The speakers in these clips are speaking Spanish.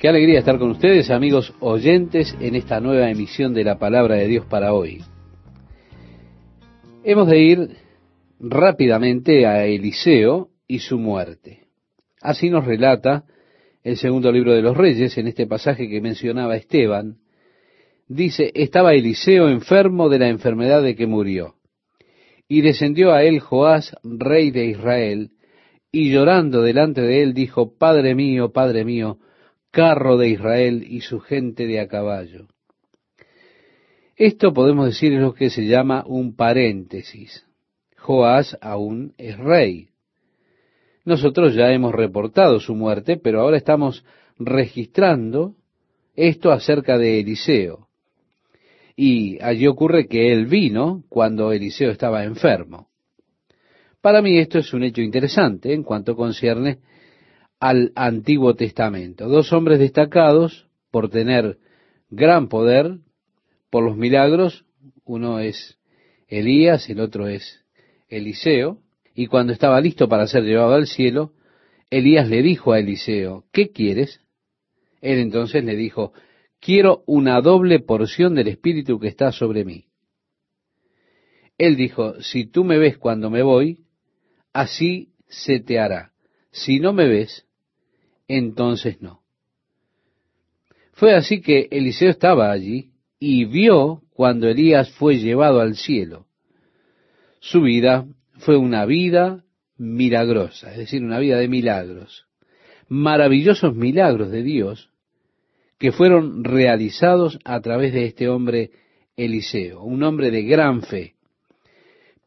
Qué alegría estar con ustedes, amigos oyentes, en esta nueva emisión de la palabra de Dios para hoy. Hemos de ir rápidamente a Eliseo y su muerte. Así nos relata el segundo libro de los Reyes, en este pasaje que mencionaba Esteban. Dice, estaba Eliseo enfermo de la enfermedad de que murió. Y descendió a él Joás, rey de Israel, y llorando delante de él dijo, Padre mío, Padre mío, carro de Israel y su gente de a caballo. Esto podemos decir es lo que se llama un paréntesis. Joás aún es rey. Nosotros ya hemos reportado su muerte, pero ahora estamos registrando esto acerca de Eliseo. Y allí ocurre que él vino cuando Eliseo estaba enfermo. Para mí esto es un hecho interesante en cuanto concierne al Antiguo Testamento. Dos hombres destacados por tener gran poder por los milagros. Uno es Elías, el otro es Eliseo. Y cuando estaba listo para ser llevado al cielo, Elías le dijo a Eliseo, ¿qué quieres? Él entonces le dijo, quiero una doble porción del Espíritu que está sobre mí. Él dijo, si tú me ves cuando me voy, así se te hará. Si no me ves, entonces no. Fue así que Eliseo estaba allí y vio cuando Elías fue llevado al cielo. Su vida fue una vida milagrosa, es decir, una vida de milagros. Maravillosos milagros de Dios que fueron realizados a través de este hombre Eliseo, un hombre de gran fe.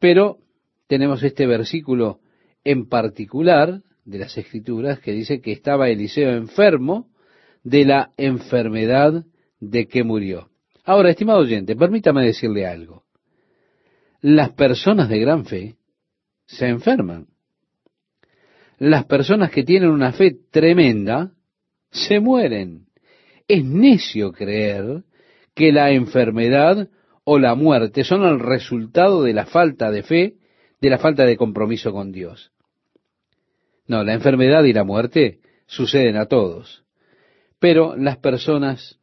Pero tenemos este versículo en particular de las Escrituras que dice que estaba Eliseo enfermo de la enfermedad de que murió. Ahora, estimado oyente, permítame decirle algo. Las personas de gran fe se enferman. Las personas que tienen una fe tremenda se mueren. Es necio creer que la enfermedad o la muerte son el resultado de la falta de fe, de la falta de compromiso con Dios. No, la enfermedad y la muerte suceden a todos. Pero las personas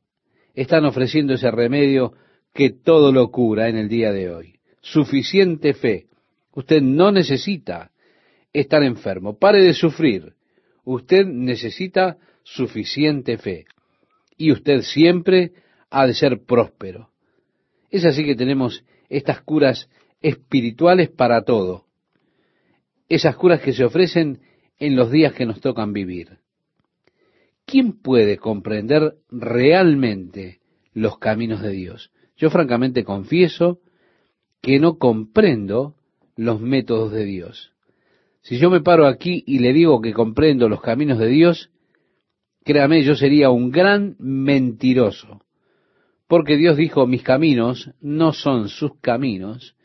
están ofreciendo ese remedio que todo lo cura en el día de hoy. Suficiente fe. Usted no necesita estar enfermo. Pare de sufrir. Usted necesita suficiente fe. Y usted siempre ha de ser próspero. Es así que tenemos estas curas espirituales para todo. Esas curas que se ofrecen en los días que nos tocan vivir. ¿Quién puede comprender realmente los caminos de Dios? Yo francamente confieso que no comprendo los métodos de Dios. Si yo me paro aquí y le digo que comprendo los caminos de Dios, créame, yo sería un gran mentiroso. Porque Dios dijo, mis caminos no son sus caminos,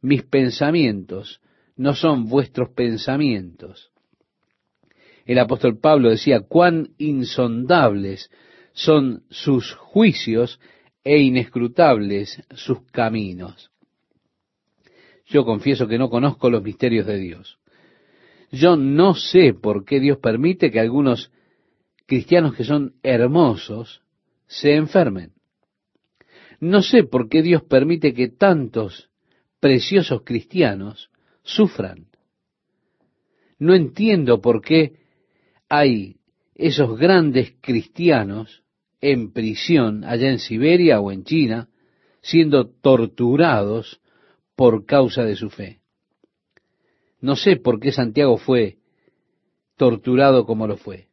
mis pensamientos no son vuestros pensamientos el apóstol Pablo decía, cuán insondables son sus juicios e inescrutables sus caminos. Yo confieso que no conozco los misterios de Dios. Yo no sé por qué Dios permite que algunos cristianos que son hermosos se enfermen. No sé por qué Dios permite que tantos preciosos cristianos sufran. No entiendo por qué hay esos grandes cristianos en prisión allá en Siberia o en China, siendo torturados por causa de su fe. No sé por qué Santiago fue torturado como lo fue.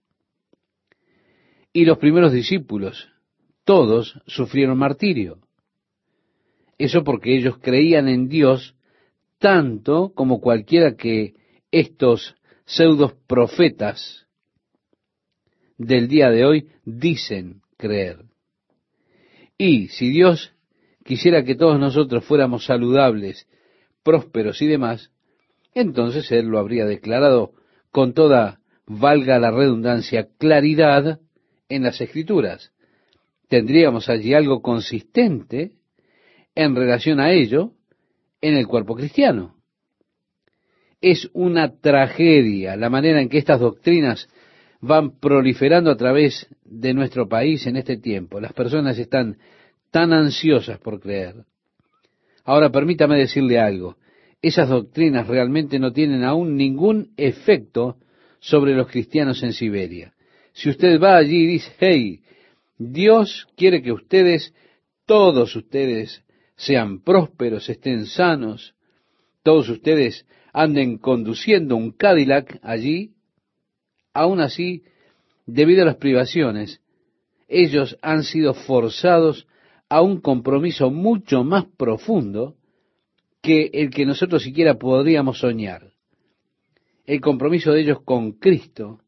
Y los primeros discípulos, todos sufrieron martirio. Eso porque ellos creían en Dios tanto como cualquiera que estos pseudos profetas del día de hoy dicen creer. Y si Dios quisiera que todos nosotros fuéramos saludables, prósperos y demás, entonces Él lo habría declarado con toda, valga la redundancia, claridad en las escrituras. Tendríamos allí algo consistente en relación a ello en el cuerpo cristiano. Es una tragedia la manera en que estas doctrinas van proliferando a través de nuestro país en este tiempo. Las personas están tan ansiosas por creer. Ahora permítame decirle algo. Esas doctrinas realmente no tienen aún ningún efecto sobre los cristianos en Siberia. Si usted va allí y dice, hey, Dios quiere que ustedes, todos ustedes, sean prósperos, estén sanos, todos ustedes anden conduciendo un Cadillac allí, aún así, debido a las privaciones, ellos han sido forzados a un compromiso mucho más profundo que el que nosotros siquiera podríamos soñar. El compromiso de ellos con Cristo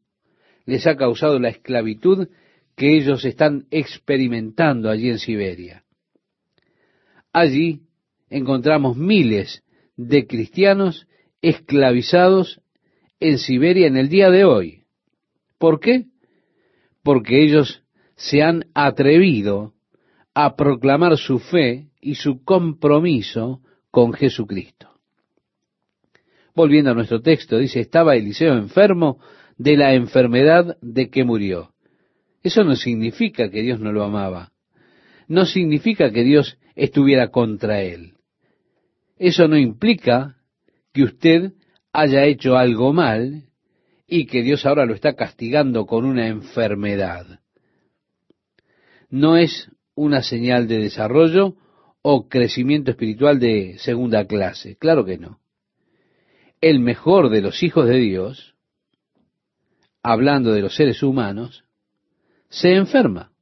les ha causado la esclavitud que ellos están experimentando allí en Siberia. Allí encontramos miles de cristianos esclavizados en Siberia en el día de hoy. ¿Por qué? Porque ellos se han atrevido a proclamar su fe y su compromiso con Jesucristo. Volviendo a nuestro texto, dice, estaba Eliseo enfermo de la enfermedad de que murió. Eso no significa que Dios no lo amaba. No significa que Dios estuviera contra él. Eso no implica que usted haya hecho algo mal y que Dios ahora lo está castigando con una enfermedad. No es una señal de desarrollo o crecimiento espiritual de segunda clase. Claro que no. El mejor de los hijos de Dios, hablando de los seres humanos, se enferma.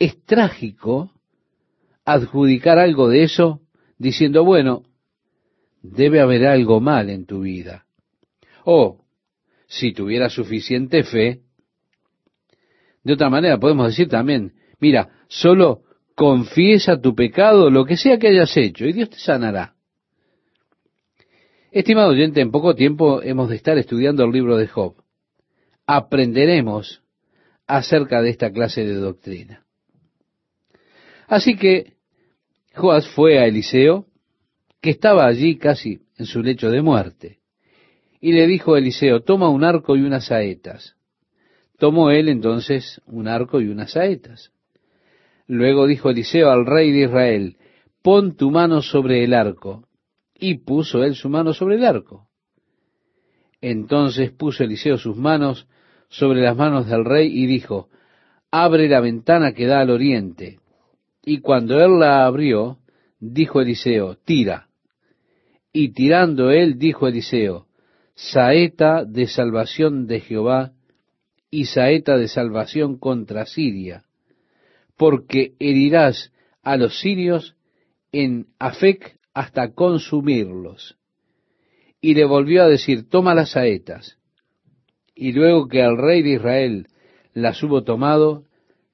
Es trágico adjudicar algo de eso diciendo, bueno, debe haber algo mal en tu vida. O, si tuviera suficiente fe, de otra manera podemos decir también, mira, solo confiesa tu pecado, lo que sea que hayas hecho, y Dios te sanará. Estimado oyente, en poco tiempo hemos de estar estudiando el libro de Job. Aprenderemos acerca de esta clase de doctrina. Así que Joás fue a Eliseo, que estaba allí casi en su lecho de muerte, y le dijo Eliseo, toma un arco y unas saetas. Tomó él entonces un arco y unas saetas. Luego dijo Eliseo al rey de Israel, pon tu mano sobre el arco. Y puso él su mano sobre el arco. Entonces puso Eliseo sus manos sobre las manos del rey y dijo, abre la ventana que da al oriente. Y cuando él la abrió, dijo Eliseo, tira. Y tirando él, dijo Eliseo, saeta de salvación de Jehová y saeta de salvación contra Siria porque herirás a los sirios en Afec hasta consumirlos. Y le volvió a decir, toma las saetas. Y luego que el rey de Israel las hubo tomado,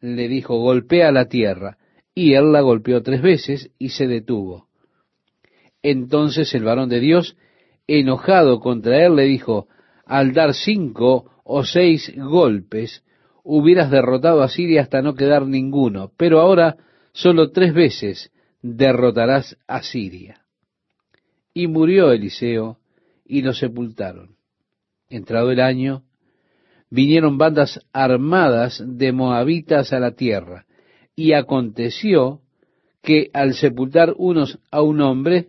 le dijo, golpea la tierra. Y él la golpeó tres veces y se detuvo. Entonces el varón de Dios, enojado contra él, le dijo, al dar cinco o seis golpes, hubieras derrotado a Siria hasta no quedar ninguno, pero ahora solo tres veces derrotarás a Siria. Y murió Eliseo y lo sepultaron. Entrado el año, vinieron bandas armadas de moabitas a la tierra, y aconteció que al sepultar unos a un hombre,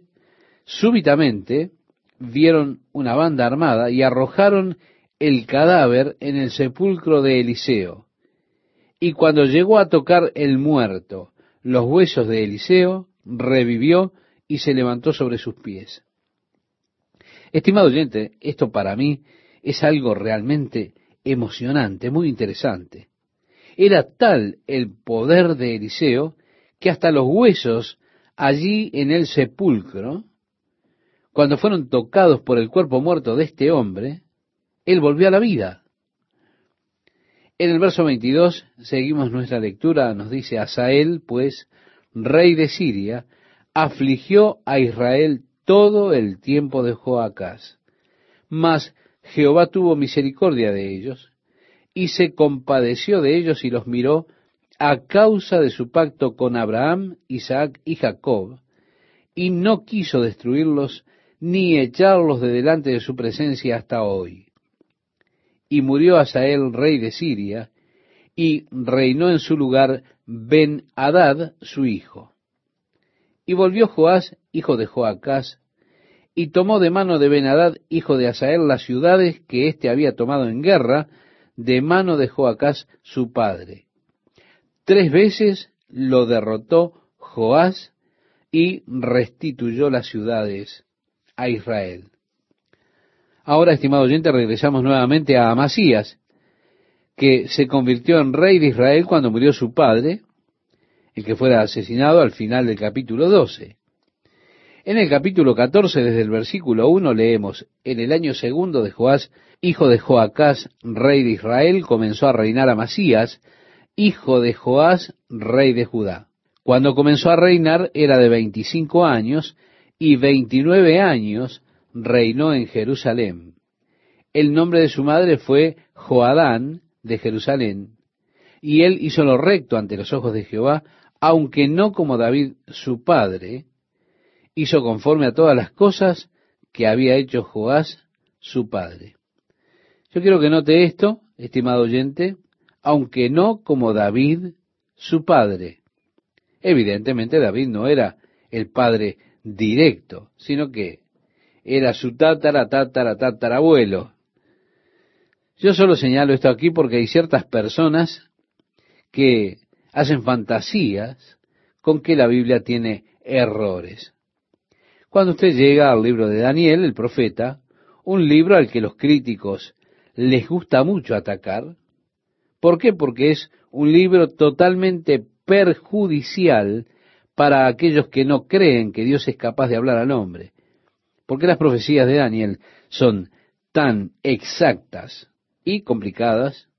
súbitamente vieron una banda armada y arrojaron el cadáver en el sepulcro de Eliseo. Y cuando llegó a tocar el muerto los huesos de Eliseo, revivió y se levantó sobre sus pies. Estimado oyente, esto para mí es algo realmente emocionante, muy interesante. Era tal el poder de Eliseo que hasta los huesos allí en el sepulcro, cuando fueron tocados por el cuerpo muerto de este hombre, él volvió a la vida. En el verso 22 seguimos nuestra lectura, nos dice, Asael, pues, rey de Siria, afligió a Israel todo el tiempo de Joacás. Mas Jehová tuvo misericordia de ellos, y se compadeció de ellos y los miró a causa de su pacto con Abraham, Isaac y Jacob, y no quiso destruirlos ni echarlos de delante de su presencia hasta hoy y murió Asael, rey de Siria, y reinó en su lugar Ben-Hadad, su hijo. Y volvió Joás, hijo de Joacás, y tomó de mano de Ben-Hadad, hijo de Asael, las ciudades que éste había tomado en guerra, de mano de Joacás, su padre. Tres veces lo derrotó Joás y restituyó las ciudades a Israel. Ahora, estimado oyente, regresamos nuevamente a Amasías, que se convirtió en rey de Israel cuando murió su padre, el que fuera asesinado al final del capítulo 12. En el capítulo 14, desde el versículo 1, leemos, en el año segundo de Joás, hijo de Joacás, rey de Israel, comenzó a reinar Amasías, hijo de Joás, rey de Judá. Cuando comenzó a reinar era de veinticinco años, y veintinueve años reinó en Jerusalén. El nombre de su madre fue Joadán de Jerusalén, y él hizo lo recto ante los ojos de Jehová, aunque no como David su padre, hizo conforme a todas las cosas que había hecho Joás su padre. Yo quiero que note esto, estimado oyente, aunque no como David su padre. Evidentemente David no era el padre directo, sino que era su tatara, tatara, tatarabuelo. Yo solo señalo esto aquí porque hay ciertas personas que hacen fantasías con que la Biblia tiene errores. Cuando usted llega al libro de Daniel, el profeta, un libro al que los críticos les gusta mucho atacar, ¿por qué? Porque es un libro totalmente perjudicial para aquellos que no creen que Dios es capaz de hablar al hombre. Porque las profecías de Daniel son tan exactas y complicadas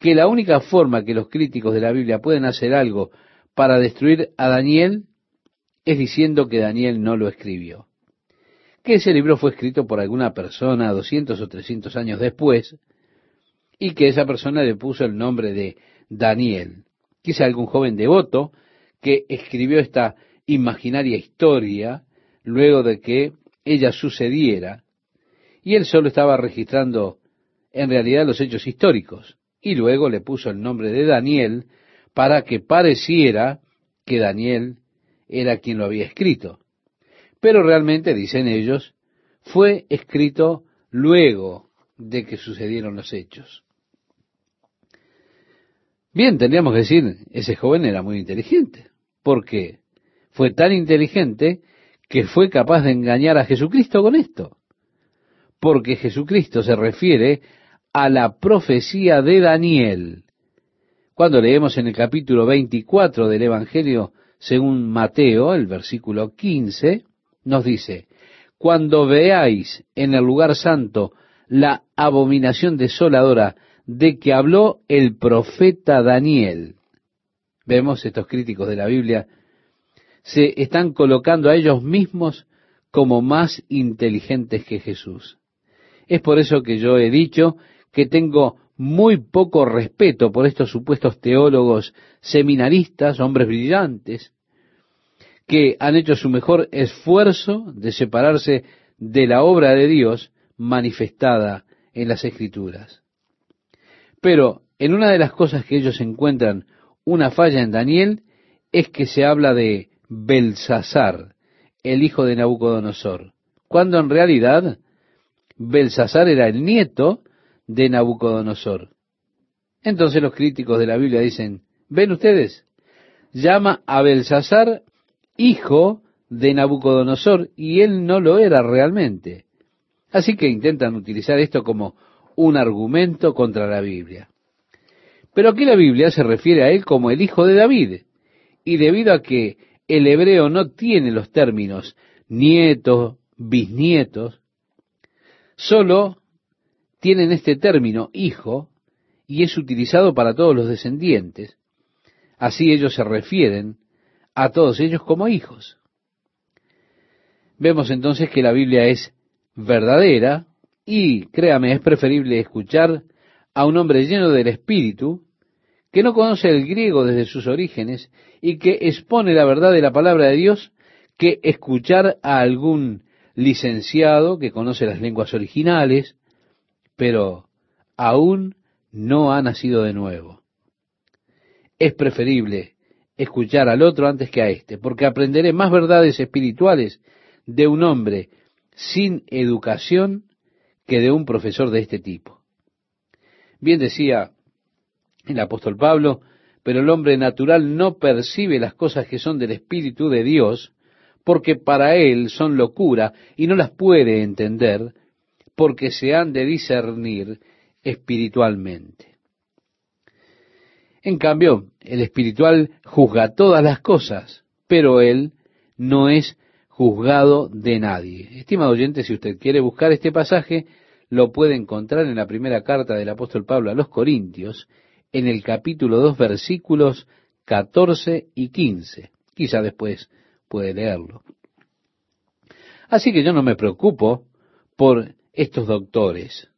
que la única forma que los críticos de la Biblia pueden hacer algo para destruir a Daniel es diciendo que Daniel no lo escribió. Que ese libro fue escrito por alguna persona 200 o 300 años después y que esa persona le puso el nombre de Daniel. Quizá algún joven devoto que escribió esta imaginaria historia luego de que ella sucediera y él solo estaba registrando en realidad los hechos históricos y luego le puso el nombre de Daniel para que pareciera que Daniel era quien lo había escrito. Pero realmente, dicen ellos, fue escrito luego de que sucedieron los hechos. Bien, tendríamos que decir, ese joven era muy inteligente, porque fue tan inteligente que fue capaz de engañar a Jesucristo con esto. Porque Jesucristo se refiere a la profecía de Daniel. Cuando leemos en el capítulo 24 del Evangelio según Mateo, el versículo 15, nos dice, cuando veáis en el lugar santo la abominación desoladora de que habló el profeta Daniel. Vemos estos críticos de la Biblia se están colocando a ellos mismos como más inteligentes que Jesús. Es por eso que yo he dicho que tengo muy poco respeto por estos supuestos teólogos seminaristas, hombres brillantes, que han hecho su mejor esfuerzo de separarse de la obra de Dios manifestada en las Escrituras. Pero en una de las cosas que ellos encuentran una falla en Daniel es que se habla de Belsasar, el hijo de Nabucodonosor, cuando en realidad Belsasar era el nieto de Nabucodonosor. Entonces los críticos de la Biblia dicen, ¿ven ustedes? Llama a Belsasar hijo de Nabucodonosor y él no lo era realmente. Así que intentan utilizar esto como un argumento contra la Biblia. Pero aquí la Biblia se refiere a él como el hijo de David. Y debido a que el hebreo no tiene los términos nietos, bisnietos, solo tienen este término hijo y es utilizado para todos los descendientes. Así ellos se refieren a todos ellos como hijos. Vemos entonces que la Biblia es verdadera y créame, es preferible escuchar a un hombre lleno del Espíritu, que no conoce el griego desde sus orígenes y que expone la verdad de la palabra de Dios, que escuchar a algún licenciado que conoce las lenguas originales, pero aún no ha nacido de nuevo. Es preferible escuchar al otro antes que a éste, porque aprenderé más verdades espirituales de un hombre sin educación que de un profesor de este tipo. Bien decía el apóstol Pablo, pero el hombre natural no percibe las cosas que son del Espíritu de Dios, porque para él son locura y no las puede entender, porque se han de discernir espiritualmente. En cambio, el espiritual juzga todas las cosas, pero él no es juzgado de nadie. Estimado oyente, si usted quiere buscar este pasaje, lo puede encontrar en la primera carta del apóstol Pablo a los Corintios, en el capítulo 2, versículos 14 y 15. Quizá después puede leerlo. Así que yo no me preocupo por estos doctores.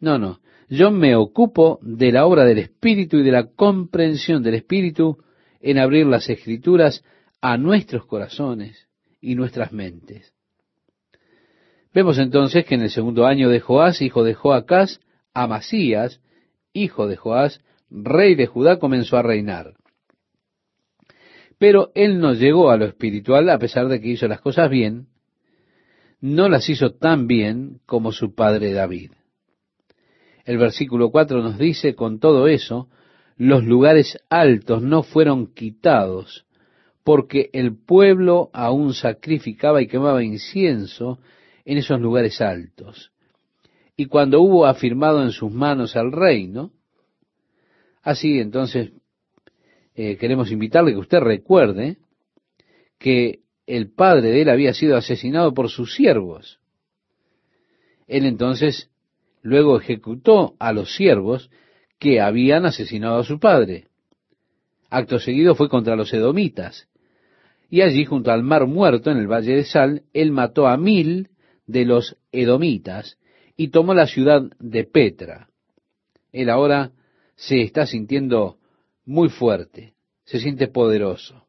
No, no. Yo me ocupo de la obra del Espíritu y de la comprensión del Espíritu en abrir las escrituras a nuestros corazones y nuestras mentes. Vemos entonces que en el segundo año de Joás, hijo de Joacás, Amasías, hijo de Joás, rey de Judá, comenzó a reinar. Pero él no llegó a lo espiritual a pesar de que hizo las cosas bien, no las hizo tan bien como su padre David. El versículo 4 nos dice, con todo eso, los lugares altos no fueron quitados, porque el pueblo aún sacrificaba y quemaba incienso en esos lugares altos. Y cuando hubo afirmado en sus manos al reino, así entonces eh, queremos invitarle que usted recuerde que el padre de él había sido asesinado por sus siervos. Él entonces luego ejecutó a los siervos que habían asesinado a su padre. Acto seguido fue contra los edomitas. Y allí, junto al mar muerto, en el valle de Sal, él mató a mil de los edomitas y tomó la ciudad de Petra. Él ahora se está sintiendo muy fuerte, se siente poderoso.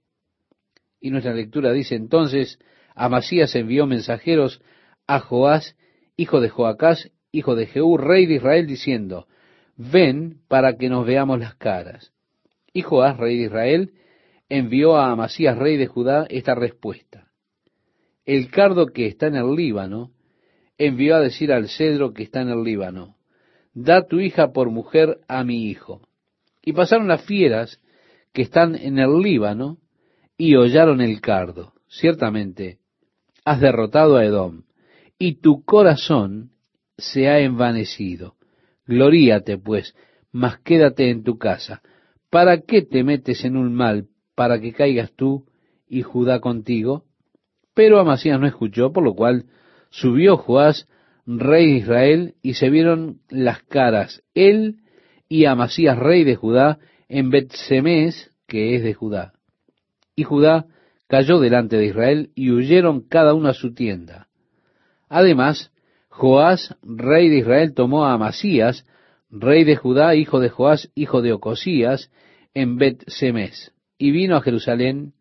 Y nuestra lectura dice entonces, Amasías envió mensajeros a Joás, hijo de Joacás, hijo de Jehú, rey de Israel, diciendo, ven para que nos veamos las caras. Y Joás, rey de Israel, envió a Amasías, rey de Judá, esta respuesta. El cardo que está en el Líbano envió a decir al cedro que está en el Líbano, da tu hija por mujer a mi hijo. Y pasaron las fieras que están en el Líbano y hollaron el cardo. Ciertamente, has derrotado a Edom, y tu corazón se ha envanecido. Gloríate, pues, mas quédate en tu casa. ¿Para qué te metes en un mal para que caigas tú y Judá contigo? Pero Amasías no escuchó, por lo cual subió Joás, rey de Israel, y se vieron las caras, él y Amasías, rey de Judá, en Betsemes, que es de Judá. Y Judá cayó delante de Israel y huyeron cada uno a su tienda. Además, Joás, rey de Israel, tomó a Amasías, rey de Judá, hijo de Joás, hijo de Ocosías, en Bet-Semes, y vino a Jerusalén,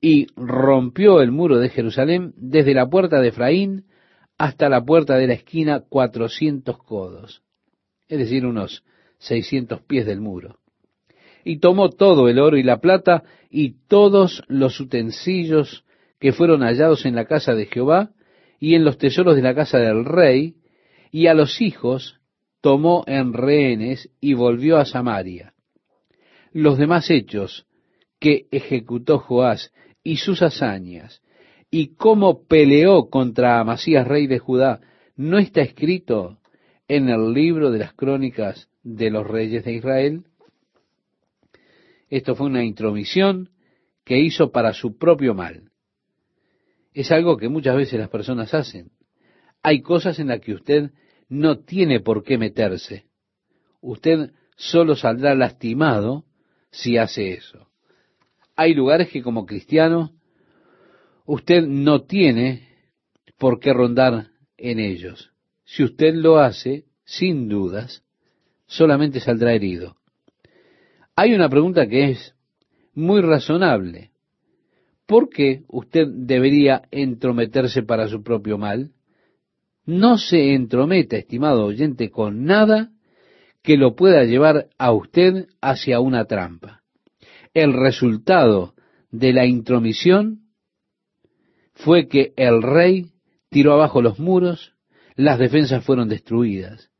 y rompió el muro de Jerusalén desde la puerta de Efraín hasta la puerta de la esquina cuatrocientos codos, es decir, unos seiscientos pies del muro. Y tomó todo el oro y la plata y todos los utensilios que fueron hallados en la casa de Jehová y en los tesoros de la casa del rey, y a los hijos tomó en rehenes y volvió a Samaria. Los demás hechos que ejecutó Joás y sus hazañas, y cómo peleó contra Amasías, rey de Judá, ¿no está escrito en el libro de las crónicas de los reyes de Israel? Esto fue una intromisión que hizo para su propio mal. Es algo que muchas veces las personas hacen. Hay cosas en las que usted no tiene por qué meterse. Usted solo saldrá lastimado si hace eso. Hay lugares que como cristiano usted no tiene por qué rondar en ellos. Si usted lo hace, sin dudas, solamente saldrá herido. Hay una pregunta que es muy razonable. ¿Por qué usted debería entrometerse para su propio mal? No se entrometa, estimado oyente, con nada que lo pueda llevar a usted hacia una trampa. El resultado de la intromisión fue que el rey tiró abajo los muros, las defensas fueron destruidas.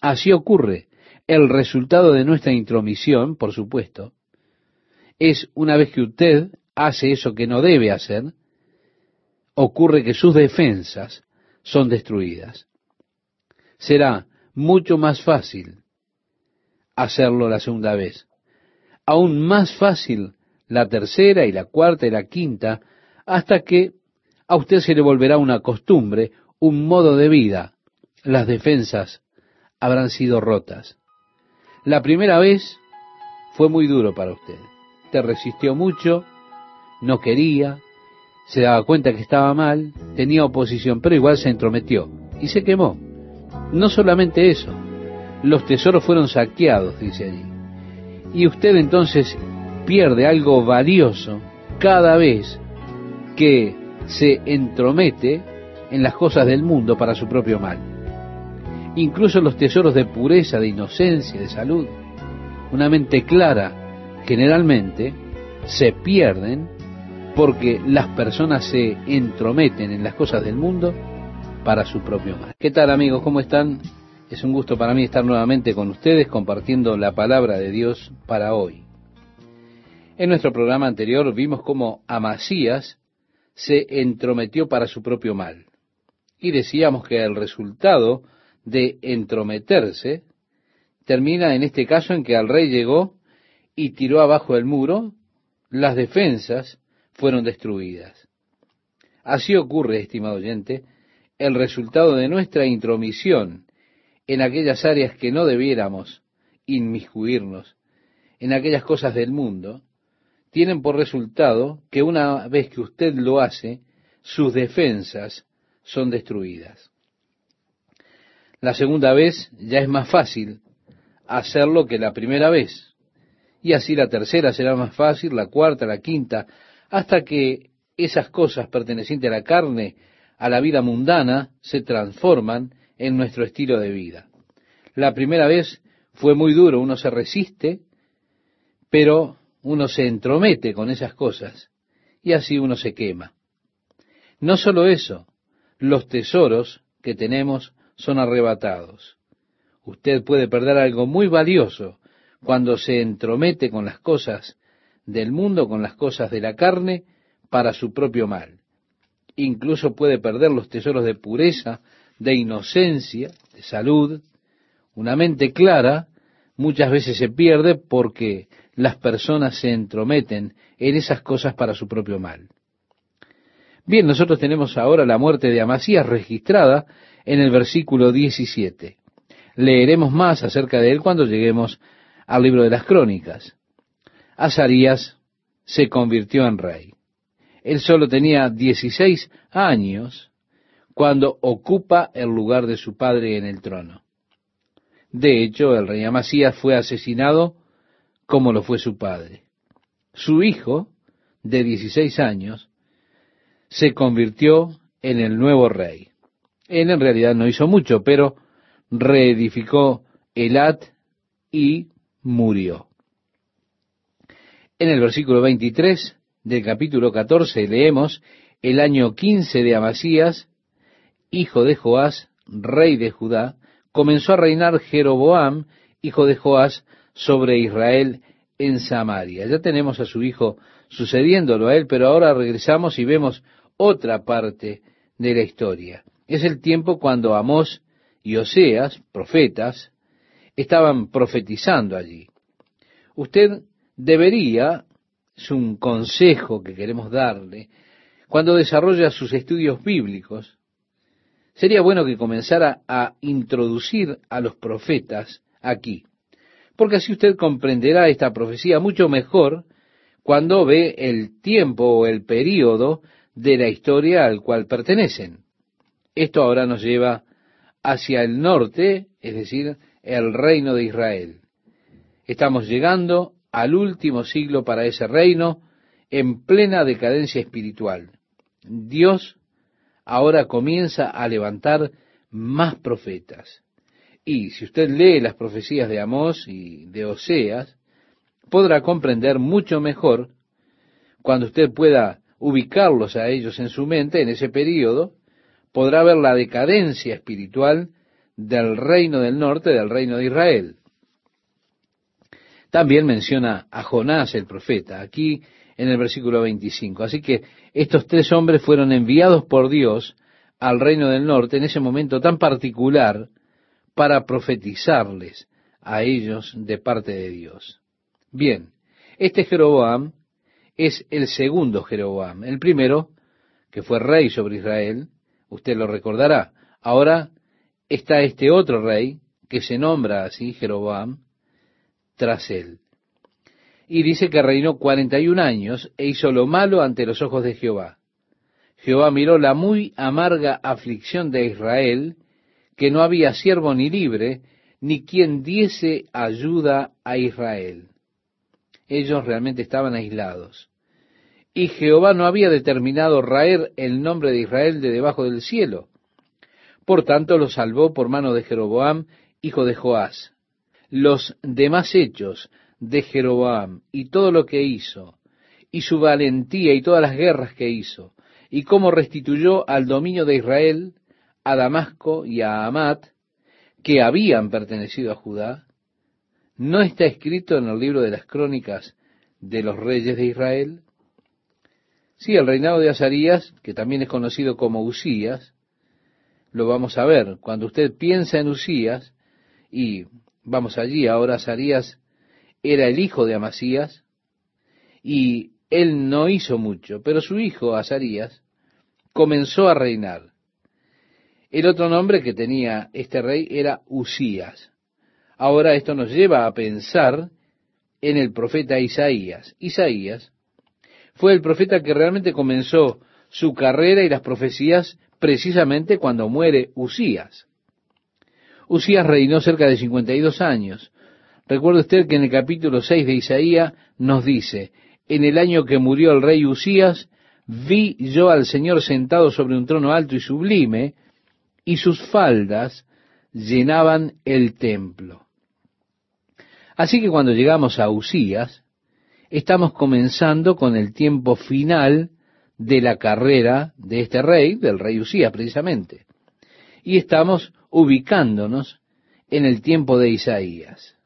Así ocurre. El resultado de nuestra intromisión, por supuesto, es una vez que usted hace eso que no debe hacer, ocurre que sus defensas son destruidas. Será mucho más fácil hacerlo la segunda vez. Aún más fácil la tercera y la cuarta y la quinta, hasta que a usted se le volverá una costumbre, un modo de vida. Las defensas habrán sido rotas. La primera vez fue muy duro para usted. Te resistió mucho, no quería, se daba cuenta que estaba mal, tenía oposición, pero igual se entrometió y se quemó. No solamente eso, los tesoros fueron saqueados, dice allí. Y usted entonces pierde algo valioso cada vez que se entromete en las cosas del mundo para su propio mal. Incluso los tesoros de pureza, de inocencia, de salud, una mente clara, generalmente se pierden porque las personas se entrometen en las cosas del mundo para su propio mal. ¿Qué tal amigos? ¿Cómo están? Es un gusto para mí estar nuevamente con ustedes compartiendo la palabra de Dios para hoy. En nuestro programa anterior vimos cómo Amasías se entrometió para su propio mal. Y decíamos que el resultado de entrometerse termina en este caso en que al rey llegó y tiró abajo el muro, las defensas fueron destruidas. Así ocurre, estimado oyente, el resultado de nuestra intromisión en aquellas áreas que no debiéramos inmiscuirnos, en aquellas cosas del mundo, tienen por resultado que una vez que usted lo hace, sus defensas son destruidas. La segunda vez ya es más fácil hacerlo que la primera vez. Y así la tercera será más fácil, la cuarta, la quinta, hasta que esas cosas pertenecientes a la carne, a la vida mundana, se transforman en nuestro estilo de vida. La primera vez fue muy duro, uno se resiste, pero uno se entromete con esas cosas y así uno se quema. No solo eso, los tesoros que tenemos son arrebatados. Usted puede perder algo muy valioso cuando se entromete con las cosas del mundo con las cosas de la carne para su propio mal. Incluso puede perder los tesoros de pureza, de inocencia, de salud. Una mente clara muchas veces se pierde porque las personas se entrometen en esas cosas para su propio mal. Bien, nosotros tenemos ahora la muerte de Amasías registrada en el versículo 17. Leeremos más acerca de él cuando lleguemos al libro de las crónicas. Azarías se convirtió en rey. Él solo tenía 16 años cuando ocupa el lugar de su padre en el trono. De hecho, el rey Amasías fue asesinado como lo fue su padre. Su hijo, de 16 años, se convirtió en el nuevo rey. Él en realidad no hizo mucho, pero reedificó Elat y murió. En el versículo 23 del capítulo 14 leemos, el año 15 de Amasías, hijo de Joás, rey de Judá, comenzó a reinar Jeroboam, hijo de Joás, sobre Israel en Samaria. Ya tenemos a su hijo sucediéndolo a él, pero ahora regresamos y vemos otra parte de la historia. Es el tiempo cuando Amós y Oseas, profetas, estaban profetizando allí. Usted debería, es un consejo que queremos darle, cuando desarrolla sus estudios bíblicos, sería bueno que comenzara a introducir a los profetas aquí, porque así usted comprenderá esta profecía mucho mejor cuando ve el tiempo o el período de la historia al cual pertenecen. Esto ahora nos lleva hacia el norte, es decir, el reino de Israel. Estamos llegando al último siglo para ese reino en plena decadencia espiritual. Dios ahora comienza a levantar más profetas. Y si usted lee las profecías de Amós y de Oseas, podrá comprender mucho mejor cuando usted pueda ubicarlos a ellos en su mente en ese periodo, podrá ver la decadencia espiritual del reino del norte, del reino de Israel. También menciona a Jonás el profeta, aquí en el versículo 25. Así que estos tres hombres fueron enviados por Dios al reino del norte en ese momento tan particular para profetizarles a ellos de parte de Dios. Bien, este Jeroboam es el segundo Jeroboam. El primero, que fue rey sobre Israel, usted lo recordará. Ahora está este otro rey, que se nombra así, Jeroboam, tras él. Y dice que reinó cuarenta y un años e hizo lo malo ante los ojos de Jehová. Jehová miró la muy amarga aflicción de Israel, que no había siervo ni libre, ni quien diese ayuda a Israel. Ellos realmente estaban aislados. Y Jehová no había determinado raer el nombre de Israel de debajo del cielo. Por tanto, lo salvó por mano de Jeroboam, hijo de Joás. Los demás hechos de Jeroboam y todo lo que hizo, y su valentía y todas las guerras que hizo, y cómo restituyó al dominio de Israel a Damasco y a Amat, que habían pertenecido a Judá, ¿no está escrito en el libro de las crónicas de los reyes de Israel? Sí, el reinado de Azarías, que también es conocido como Usías, lo vamos a ver. Cuando usted piensa en Usías, y vamos allí, ahora Azarías era el hijo de Amasías, y él no hizo mucho, pero su hijo Azarías comenzó a reinar. El otro nombre que tenía este rey era Usías. Ahora esto nos lleva a pensar en el profeta Isaías. Isaías fue el profeta que realmente comenzó su carrera y las profecías precisamente cuando muere Usías. Usías reinó cerca de 52 años. Recuerde usted que en el capítulo 6 de Isaías nos dice, en el año que murió el rey Usías, vi yo al Señor sentado sobre un trono alto y sublime, y sus faldas llenaban el templo. Así que cuando llegamos a Usías, estamos comenzando con el tiempo final de la carrera de este rey, del rey Usías precisamente. Y estamos ubicándonos en el tiempo de Isaías.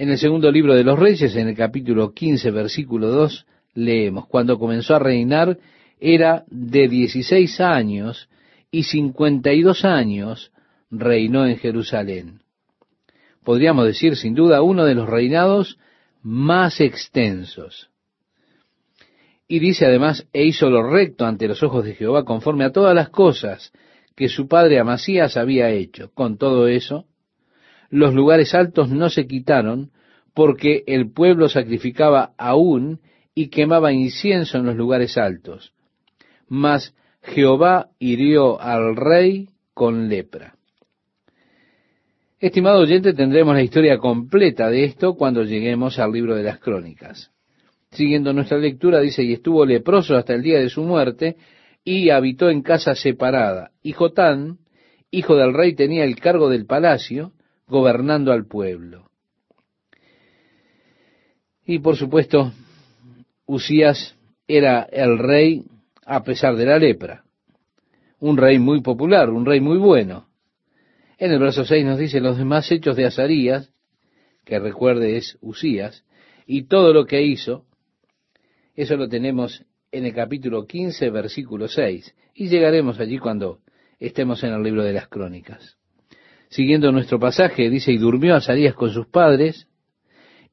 En el segundo libro de los Reyes, en el capítulo 15, versículo 2, leemos, cuando comenzó a reinar era de 16 años y 52 años reinó en Jerusalén podríamos decir sin duda, uno de los reinados más extensos. Y dice además, e hizo lo recto ante los ojos de Jehová conforme a todas las cosas que su padre Amasías había hecho. Con todo eso, los lugares altos no se quitaron porque el pueblo sacrificaba aún y quemaba incienso en los lugares altos. Mas Jehová hirió al rey con lepra. Estimado oyente, tendremos la historia completa de esto cuando lleguemos al libro de las crónicas. Siguiendo nuestra lectura, dice, y estuvo leproso hasta el día de su muerte, y habitó en casa separada. Y Jotán, hijo del rey, tenía el cargo del palacio, gobernando al pueblo. Y por supuesto, Usías era el rey a pesar de la lepra. Un rey muy popular, un rey muy bueno. En el verso 6 nos dice los demás hechos de Azarías, que recuerde es Usías, y todo lo que hizo, eso lo tenemos en el capítulo 15, versículo 6, y llegaremos allí cuando estemos en el libro de las crónicas. Siguiendo nuestro pasaje, dice, y durmió Azarías con sus padres,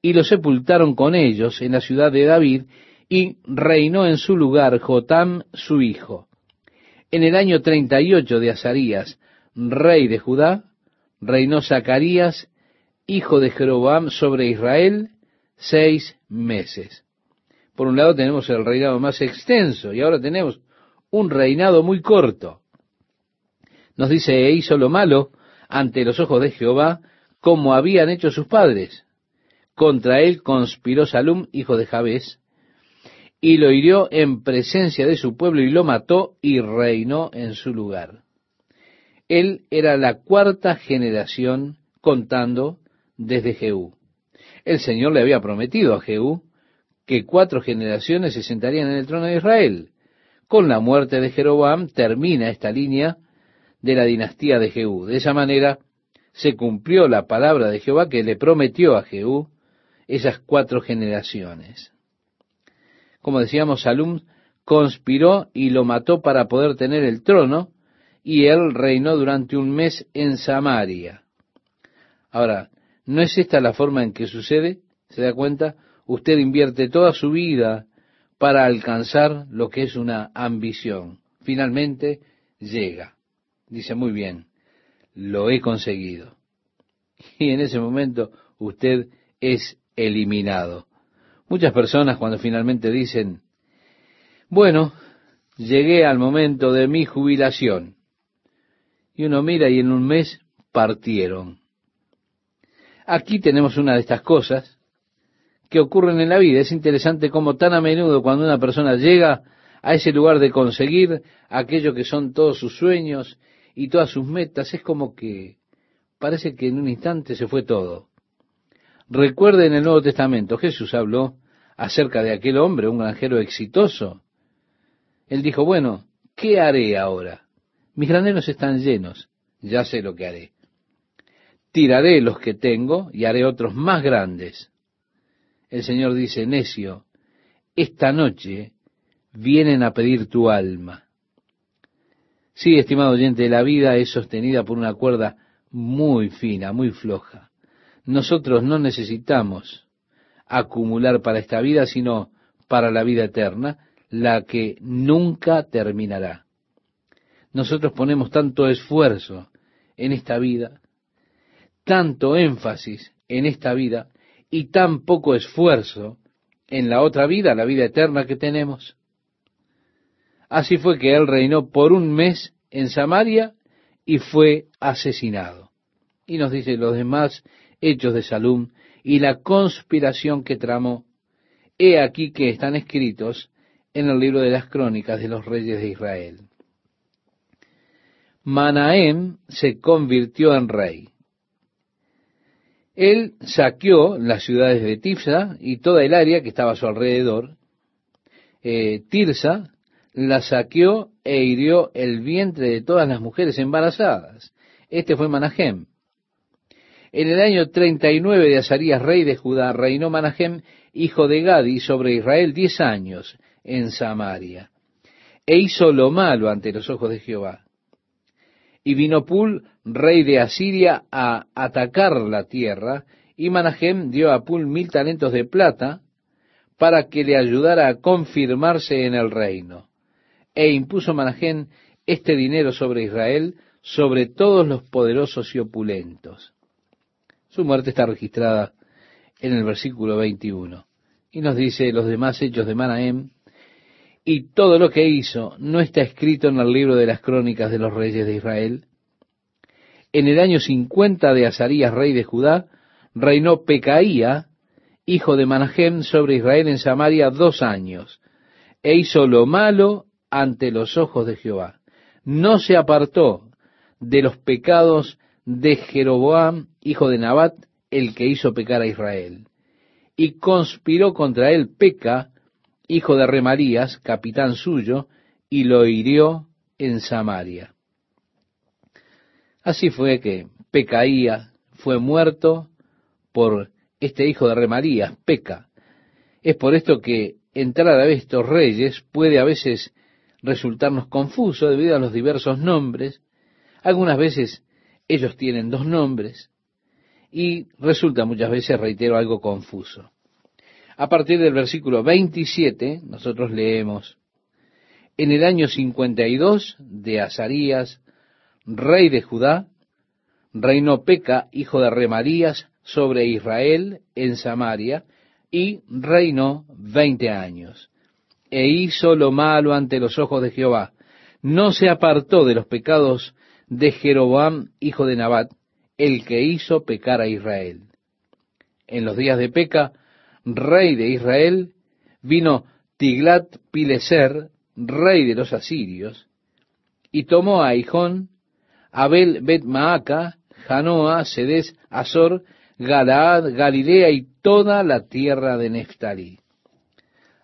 y lo sepultaron con ellos en la ciudad de David, y reinó en su lugar Jotam su hijo. En el año 38 de Azarías, rey de Judá, reinó Zacarías, hijo de Jeroboam, sobre Israel seis meses. Por un lado tenemos el reinado más extenso y ahora tenemos un reinado muy corto. Nos dice, e hizo lo malo ante los ojos de Jehová, como habían hecho sus padres. Contra él conspiró Salum, hijo de Jabes, y lo hirió en presencia de su pueblo y lo mató y reinó en su lugar. Él era la cuarta generación contando desde Jehú. El Señor le había prometido a Jehú que cuatro generaciones se sentarían en el trono de Israel. Con la muerte de Jeroboam termina esta línea de la dinastía de Jehú. De esa manera se cumplió la palabra de Jehová que le prometió a Jehú esas cuatro generaciones. Como decíamos, Salum conspiró y lo mató para poder tener el trono, y él reinó durante un mes en Samaria. Ahora, ¿no es esta la forma en que sucede? ¿Se da cuenta? Usted invierte toda su vida para alcanzar lo que es una ambición. Finalmente llega. Dice, muy bien, lo he conseguido. Y en ese momento usted es eliminado. Muchas personas cuando finalmente dicen, bueno, llegué al momento de mi jubilación. Y uno mira y en un mes partieron. Aquí tenemos una de estas cosas que ocurren en la vida. Es interesante cómo tan a menudo cuando una persona llega a ese lugar de conseguir aquello que son todos sus sueños y todas sus metas, es como que parece que en un instante se fue todo. Recuerde en el Nuevo Testamento, Jesús habló acerca de aquel hombre, un granjero exitoso. Él dijo, bueno, ¿qué haré ahora? Mis graneros están llenos, ya sé lo que haré tiraré los que tengo y haré otros más grandes. El Señor dice, necio, esta noche vienen a pedir tu alma. Sí, estimado oyente, la vida es sostenida por una cuerda muy fina, muy floja. Nosotros no necesitamos acumular para esta vida, sino para la vida eterna, la que nunca terminará. Nosotros ponemos tanto esfuerzo en esta vida, tanto énfasis en esta vida y tan poco esfuerzo en la otra vida, la vida eterna que tenemos. Así fue que él reinó por un mes en Samaria y fue asesinado. Y nos dice los demás hechos de Salum y la conspiración que tramó. He aquí que están escritos en el libro de las crónicas de los reyes de Israel. Manahem se convirtió en rey. Él saqueó las ciudades de Tifsa y toda el área que estaba a su alrededor. Eh, Tirsa la saqueó e hirió el vientre de todas las mujeres embarazadas. Este fue Manahem. En el año 39 de Azarías, rey de Judá, reinó Manahem, hijo de Gadi, sobre Israel diez años en Samaria, e hizo lo malo ante los ojos de Jehová. Y vino Pul, rey de Asiria, a atacar la tierra, y Manahem dio a Pul mil talentos de plata para que le ayudara a confirmarse en el reino. E impuso Manahem este dinero sobre Israel, sobre todos los poderosos y opulentos. Su muerte está registrada en el versículo 21. Y nos dice los demás hechos de Manahem, y todo lo que hizo no está escrito en el libro de las crónicas de los reyes de Israel. En el año 50 de Azarías, rey de Judá, reinó Pecaía, hijo de Manahem, sobre Israel en Samaria dos años, e hizo lo malo ante los ojos de Jehová. No se apartó de los pecados de Jeroboam, hijo de Nabat, el que hizo pecar a Israel. Y conspiró contra él Peca, hijo de Remarías, capitán suyo, y lo hirió en Samaria. Así fue que Pecaía fue muerto por este hijo de Remarías, Peca. Es por esto que entrar a estos reyes puede a veces resultarnos confuso debido a los diversos nombres. Algunas veces ellos tienen dos nombres y resulta muchas veces, reitero, algo confuso. A partir del versículo 27, nosotros leemos, en el año 52 de Azarías, rey de Judá, reinó Peca, hijo de Remarías, sobre Israel en Samaria, y reinó veinte años. E hizo lo malo ante los ojos de Jehová. No se apartó de los pecados de Jeroboam, hijo de Nabat, el que hizo pecar a Israel. En los días de Peca, rey de Israel, vino Tiglat Pileser, rey de los asirios, y tomó a Hijón, Abel Bet Maaca, Janoa, Sedes, Azor, Galaad, Galilea y toda la tierra de Neftalí.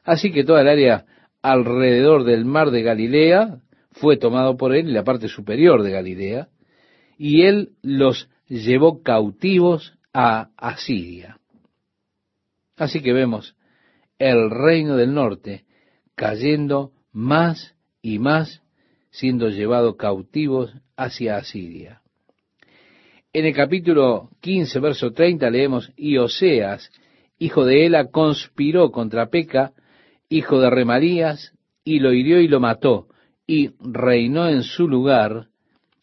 Así que toda el área alrededor del mar de Galilea fue tomado por él, la parte superior de Galilea, y él los llevó cautivos a Asiria. Así que vemos el reino del norte cayendo más y más, siendo llevado cautivos hacia Asiria. En el capítulo 15, verso 30 leemos, y Oseas, hijo de Ela, conspiró contra Peca, hijo de Remarías, y lo hirió y lo mató, y reinó en su lugar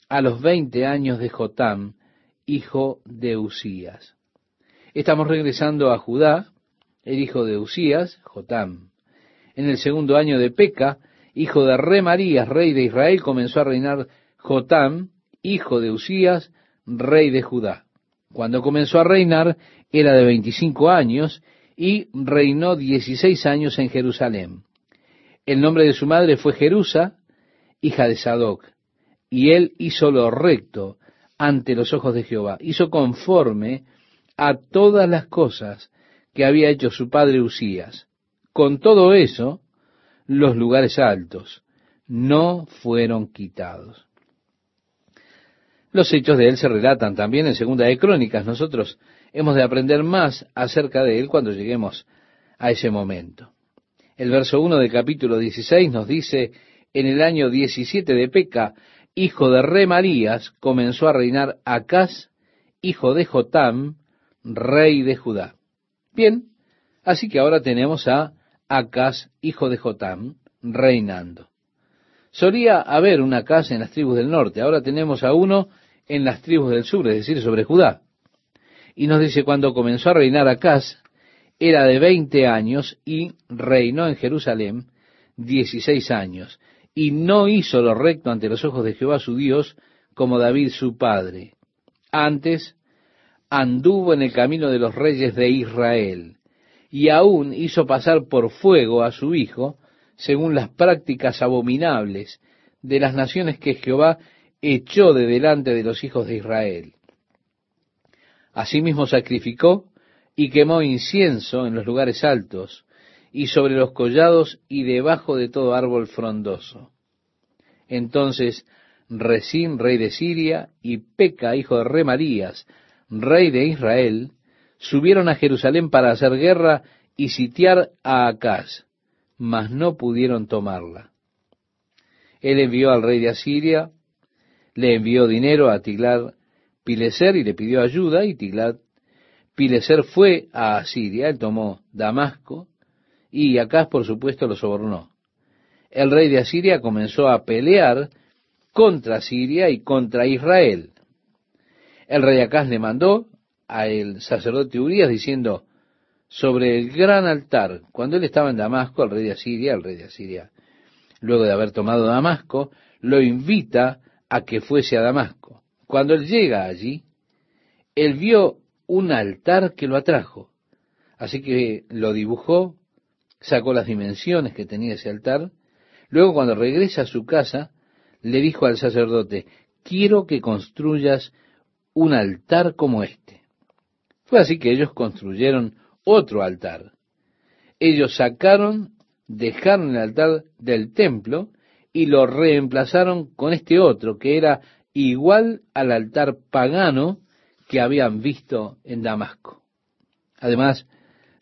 a los veinte años de Jotam, hijo de Usías. Estamos regresando a Judá, el hijo de Usías, Jotam. En el segundo año de Peca, hijo de Remarías, rey de Israel, comenzó a reinar Jotam, hijo de Usías, rey de Judá. Cuando comenzó a reinar era de 25 años y reinó 16 años en Jerusalén. El nombre de su madre fue Jerusa, hija de Sadoc, y él hizo lo recto ante los ojos de Jehová. Hizo conforme a todas las cosas que había hecho su padre Usías. Con todo eso, los lugares altos no fueron quitados. Los hechos de él se relatan también en Segunda de Crónicas. Nosotros hemos de aprender más acerca de él cuando lleguemos a ese momento. El verso 1 del capítulo 16 nos dice, en el año 17 de Peca, hijo de Remarías, comenzó a reinar Acaz, hijo de Jotam, rey de Judá. Bien, así que ahora tenemos a Acaz, hijo de Jotam, reinando. Solía haber una casa en las tribus del norte, ahora tenemos a uno en las tribus del sur, es decir, sobre Judá. Y nos dice, cuando comenzó a reinar Acaz, era de veinte años y reinó en Jerusalén dieciséis años, y no hizo lo recto ante los ojos de Jehová su Dios, como David su padre. Antes anduvo en el camino de los reyes de Israel, y aún hizo pasar por fuego a su hijo, según las prácticas abominables de las naciones que Jehová echó de delante de los hijos de Israel. Asimismo sacrificó y quemó incienso en los lugares altos, y sobre los collados y debajo de todo árbol frondoso. Entonces Resín, rey de Siria, y Peca, hijo de Remarías, rey de Israel, subieron a Jerusalén para hacer guerra y sitiar a Acaz, mas no pudieron tomarla. Él envió al rey de Asiria le envió dinero a Tiglat Pileser y le pidió ayuda, y Tiglat Pileser fue a Asiria, él tomó Damasco, y Acaz, por supuesto, lo sobornó. El rey de Asiria comenzó a pelear contra Siria y contra Israel. El rey Acaz le mandó a el sacerdote Urias diciendo, sobre el gran altar, cuando él estaba en Damasco, el rey de Asiria, el rey de Asiria, luego de haber tomado Damasco, lo invita a que fuese a Damasco. Cuando él llega allí, él vio un altar que lo atrajo. Así que lo dibujó, sacó las dimensiones que tenía ese altar. Luego cuando regresa a su casa, le dijo al sacerdote, quiero que construyas un altar como este. Fue así que ellos construyeron otro altar. Ellos sacaron, dejaron el altar del templo y lo reemplazaron con este otro, que era igual al altar pagano que habían visto en Damasco. Además,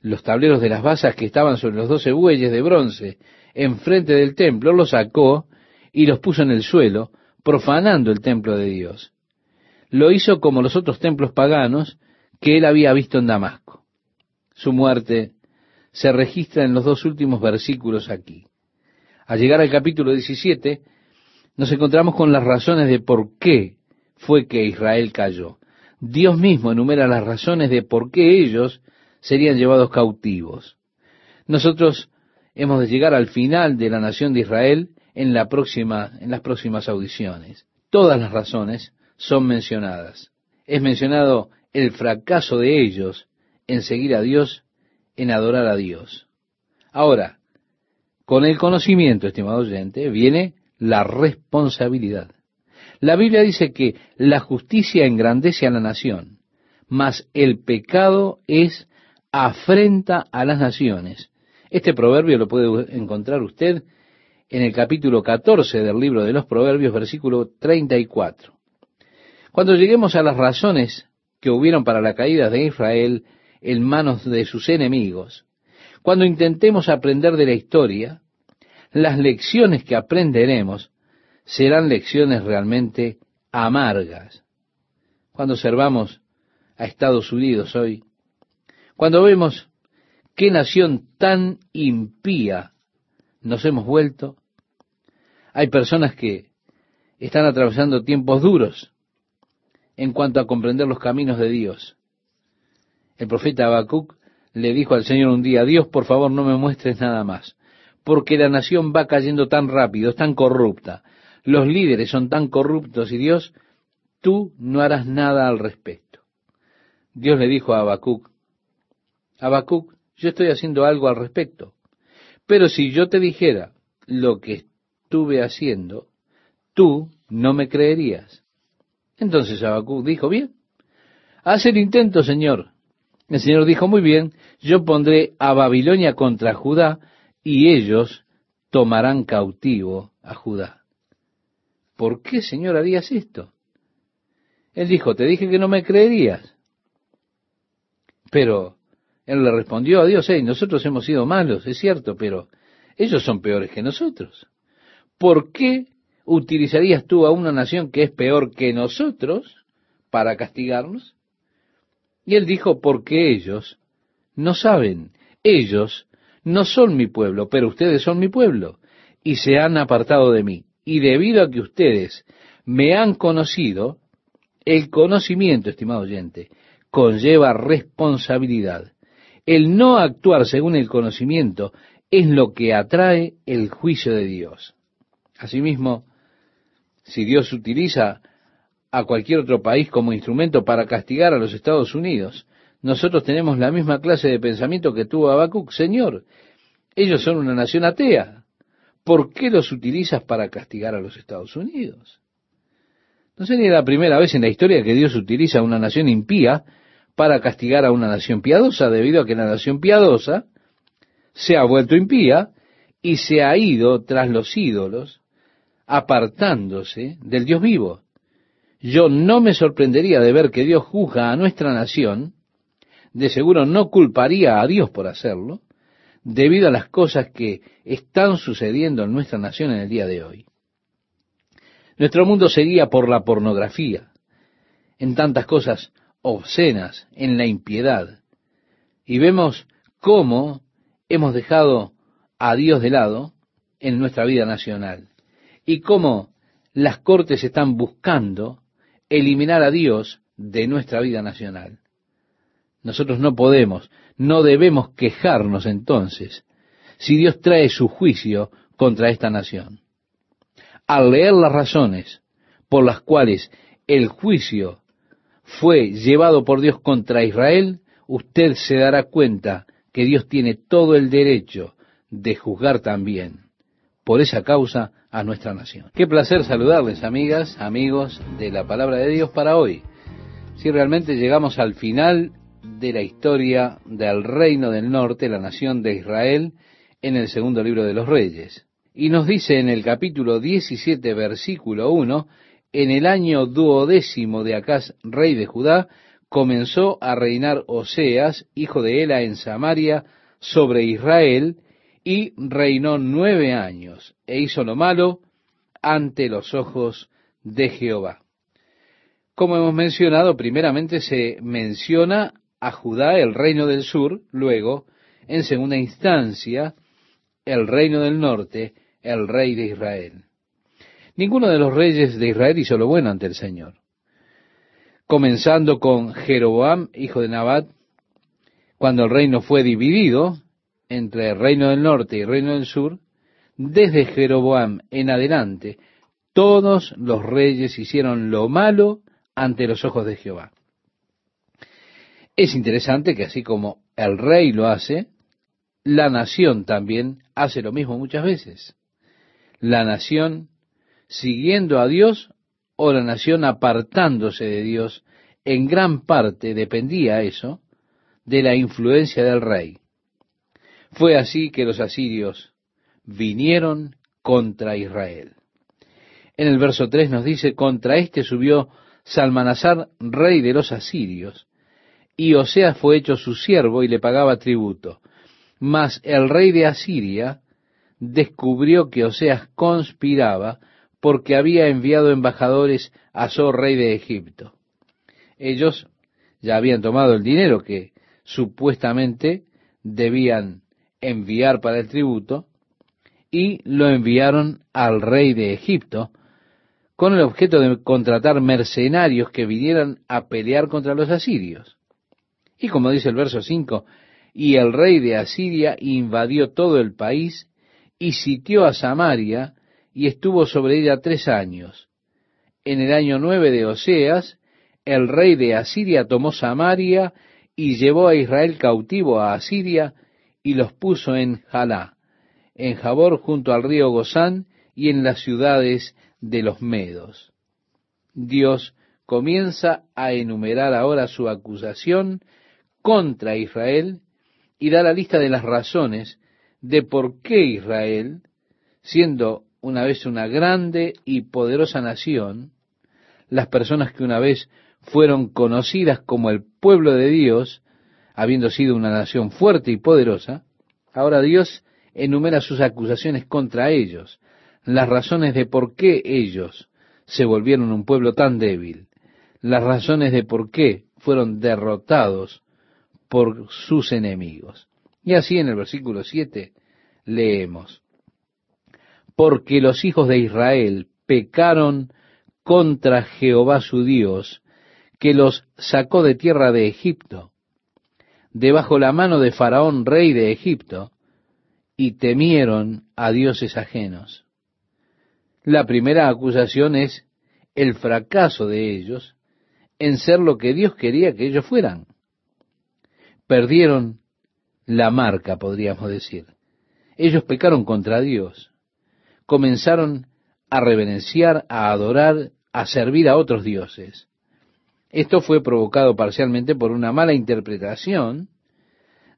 los tableros de las basas que estaban sobre los doce bueyes de bronce enfrente del templo, los sacó y los puso en el suelo, profanando el templo de Dios. Lo hizo como los otros templos paganos que él había visto en Damasco. Su muerte se registra en los dos últimos versículos aquí. Al llegar al capítulo 17, nos encontramos con las razones de por qué fue que Israel cayó. Dios mismo enumera las razones de por qué ellos serían llevados cautivos. Nosotros hemos de llegar al final de la nación de Israel en, la próxima, en las próximas audiciones. Todas las razones son mencionadas. Es mencionado el fracaso de ellos en seguir a Dios, en adorar a Dios. Ahora, con el conocimiento, estimado oyente, viene la responsabilidad. La Biblia dice que la justicia engrandece a la nación, mas el pecado es afrenta a las naciones. Este proverbio lo puede encontrar usted en el capítulo 14 del libro de los Proverbios, versículo 34. Cuando lleguemos a las razones que hubieron para la caída de Israel en manos de sus enemigos, cuando intentemos aprender de la historia, las lecciones que aprenderemos serán lecciones realmente amargas. Cuando observamos a Estados Unidos hoy, cuando vemos qué nación tan impía nos hemos vuelto, hay personas que están atravesando tiempos duros en cuanto a comprender los caminos de Dios. El profeta Habacuc le dijo al Señor un día, Dios, por favor, no me muestres nada más, porque la nación va cayendo tan rápido, es tan corrupta, los líderes son tan corruptos y Dios, tú no harás nada al respecto. Dios le dijo a Habacuc, Habacuc, yo estoy haciendo algo al respecto, pero si yo te dijera lo que estuve haciendo, tú no me creerías. Entonces Habacuc dijo, bien, haz el intento, Señor. El Señor dijo, muy bien, yo pondré a Babilonia contra Judá y ellos tomarán cautivo a Judá. ¿Por qué, Señor, harías esto? Él dijo, te dije que no me creerías. Pero él le respondió a Dios, hey, nosotros hemos sido malos, es cierto, pero ellos son peores que nosotros. ¿Por qué utilizarías tú a una nación que es peor que nosotros para castigarnos? Y él dijo, porque ellos no saben, ellos no son mi pueblo, pero ustedes son mi pueblo, y se han apartado de mí. Y debido a que ustedes me han conocido, el conocimiento, estimado oyente, conlleva responsabilidad. El no actuar según el conocimiento es lo que atrae el juicio de Dios. Asimismo, si Dios utiliza a cualquier otro país como instrumento para castigar a los Estados Unidos, nosotros tenemos la misma clase de pensamiento que tuvo Habacuc. Señor, ellos son una nación atea. ¿Por qué los utilizas para castigar a los Estados Unidos? No sería la primera vez en la historia que Dios utiliza a una nación impía para castigar a una nación piadosa, debido a que la nación piadosa se ha vuelto impía y se ha ido tras los ídolos apartándose del Dios vivo. Yo no me sorprendería de ver que Dios juzga a nuestra nación, de seguro no culparía a Dios por hacerlo, debido a las cosas que están sucediendo en nuestra nación en el día de hoy. Nuestro mundo seguía por la pornografía, en tantas cosas obscenas, en la impiedad, y vemos cómo hemos dejado a Dios de lado en nuestra vida nacional y cómo las cortes están buscando eliminar a Dios de nuestra vida nacional. Nosotros no podemos, no debemos quejarnos entonces si Dios trae su juicio contra esta nación. Al leer las razones por las cuales el juicio fue llevado por Dios contra Israel, usted se dará cuenta que Dios tiene todo el derecho de juzgar también por esa causa a nuestra nación. Qué placer saludarles, amigas, amigos de la palabra de Dios para hoy. Si realmente llegamos al final de la historia del reino del norte, la nación de Israel, en el segundo libro de los reyes. Y nos dice en el capítulo 17, versículo 1, en el año duodécimo de Acaz, rey de Judá, comenzó a reinar Oseas, hijo de Ela, en Samaria, sobre Israel, y reinó nueve años e hizo lo malo ante los ojos de Jehová. Como hemos mencionado, primeramente se menciona a Judá, el reino del sur, luego, en segunda instancia, el reino del norte, el rey de Israel. Ninguno de los reyes de Israel hizo lo bueno ante el Señor. Comenzando con Jeroboam, hijo de Nabat, cuando el reino fue dividido, entre el reino del norte y el reino del sur, desde Jeroboam en adelante, todos los reyes hicieron lo malo ante los ojos de Jehová. Es interesante que así como el rey lo hace, la nación también hace lo mismo muchas veces. La nación, siguiendo a Dios, o la nación apartándose de Dios, en gran parte dependía eso de la influencia del rey. Fue así que los asirios vinieron contra Israel. En el verso 3 nos dice, contra este subió Salmanasar, rey de los asirios, y Oseas fue hecho su siervo y le pagaba tributo. Mas el rey de Asiria descubrió que Oseas conspiraba porque había enviado embajadores a So, rey de Egipto. Ellos ya habían tomado el dinero que supuestamente debían enviar para el tributo y lo enviaron al rey de Egipto con el objeto de contratar mercenarios que vinieran a pelear contra los asirios. Y como dice el verso 5, y el rey de Asiria invadió todo el país y sitió a Samaria y estuvo sobre ella tres años. En el año nueve de Oseas, el rey de Asiria tomó Samaria y llevó a Israel cautivo a Asiria y los puso en Jalá, en Jabor junto al río Gozán y en las ciudades de los medos. Dios comienza a enumerar ahora su acusación contra Israel y da la lista de las razones de por qué Israel, siendo una vez una grande y poderosa nación, las personas que una vez fueron conocidas como el pueblo de Dios, habiendo sido una nación fuerte y poderosa, ahora Dios enumera sus acusaciones contra ellos, las razones de por qué ellos se volvieron un pueblo tan débil, las razones de por qué fueron derrotados por sus enemigos. Y así en el versículo 7 leemos, porque los hijos de Israel pecaron contra Jehová su Dios, que los sacó de tierra de Egipto, debajo la mano de Faraón, rey de Egipto, y temieron a dioses ajenos. La primera acusación es el fracaso de ellos en ser lo que Dios quería que ellos fueran. Perdieron la marca, podríamos decir. Ellos pecaron contra Dios. Comenzaron a reverenciar, a adorar, a servir a otros dioses. Esto fue provocado parcialmente por una mala interpretación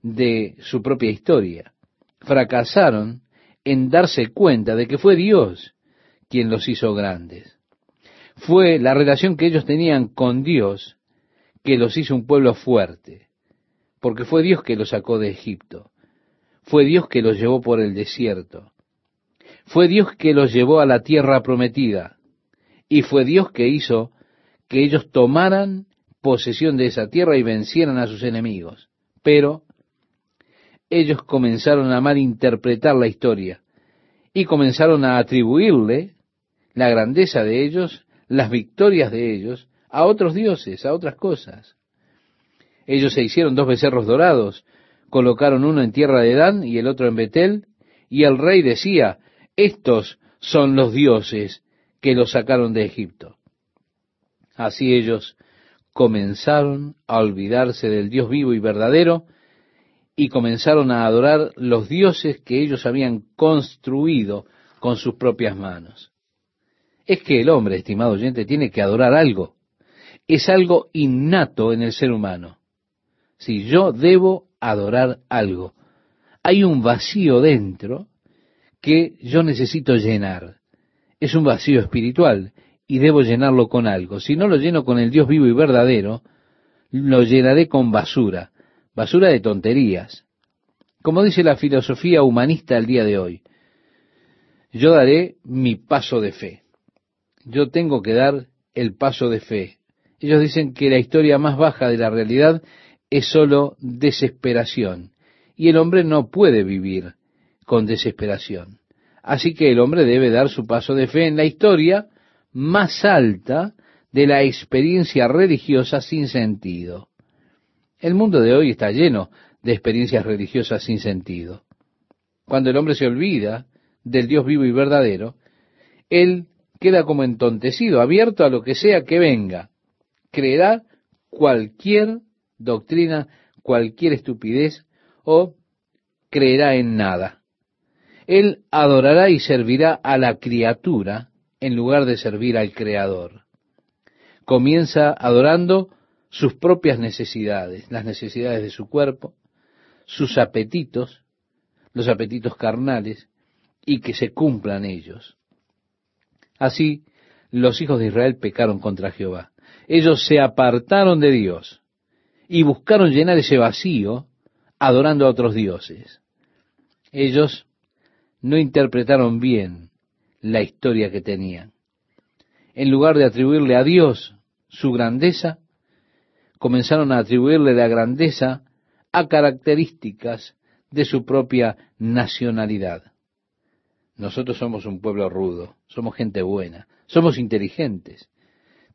de su propia historia. Fracasaron en darse cuenta de que fue Dios quien los hizo grandes. Fue la relación que ellos tenían con Dios que los hizo un pueblo fuerte, porque fue Dios que los sacó de Egipto, fue Dios que los llevó por el desierto, fue Dios que los llevó a la tierra prometida, y fue Dios que hizo que ellos tomaran posesión de esa tierra y vencieran a sus enemigos. Pero ellos comenzaron a malinterpretar la historia y comenzaron a atribuirle la grandeza de ellos, las victorias de ellos, a otros dioses, a otras cosas. Ellos se hicieron dos becerros dorados, colocaron uno en tierra de Dan y el otro en Betel, y el rey decía, estos son los dioses que los sacaron de Egipto. Así ellos comenzaron a olvidarse del Dios vivo y verdadero, y comenzaron a adorar los dioses que ellos habían construido con sus propias manos es que el hombre, estimado oyente, tiene que adorar algo. Es algo innato en el ser humano. Si yo debo adorar algo, hay un vacío dentro que yo necesito llenar. Es un vacío espiritual y debo llenarlo con algo. Si no lo lleno con el Dios vivo y verdadero, lo llenaré con basura, basura de tonterías. Como dice la filosofía humanista el día de hoy, yo daré mi paso de fe yo tengo que dar el paso de fe. Ellos dicen que la historia más baja de la realidad es sólo desesperación. Y el hombre no puede vivir con desesperación. Así que el hombre debe dar su paso de fe en la historia más alta de la experiencia religiosa sin sentido. El mundo de hoy está lleno de experiencias religiosas sin sentido. Cuando el hombre se olvida del Dios vivo y verdadero, él queda como entontecido, abierto a lo que sea que venga. Creerá cualquier doctrina, cualquier estupidez o creerá en nada. Él adorará y servirá a la criatura en lugar de servir al Creador. comienza adorando sus propias necesidades, las necesidades de su cuerpo, sus apetitos, los apetitos carnales, y que se cumplan ellos. Así, los hijos de Israel pecaron contra Jehová. Ellos se apartaron de Dios y buscaron llenar ese vacío adorando a otros dioses. Ellos no interpretaron bien la historia que tenían. En lugar de atribuirle a Dios su grandeza, comenzaron a atribuirle la grandeza a características de su propia nacionalidad. Nosotros somos un pueblo rudo, somos gente buena, somos inteligentes,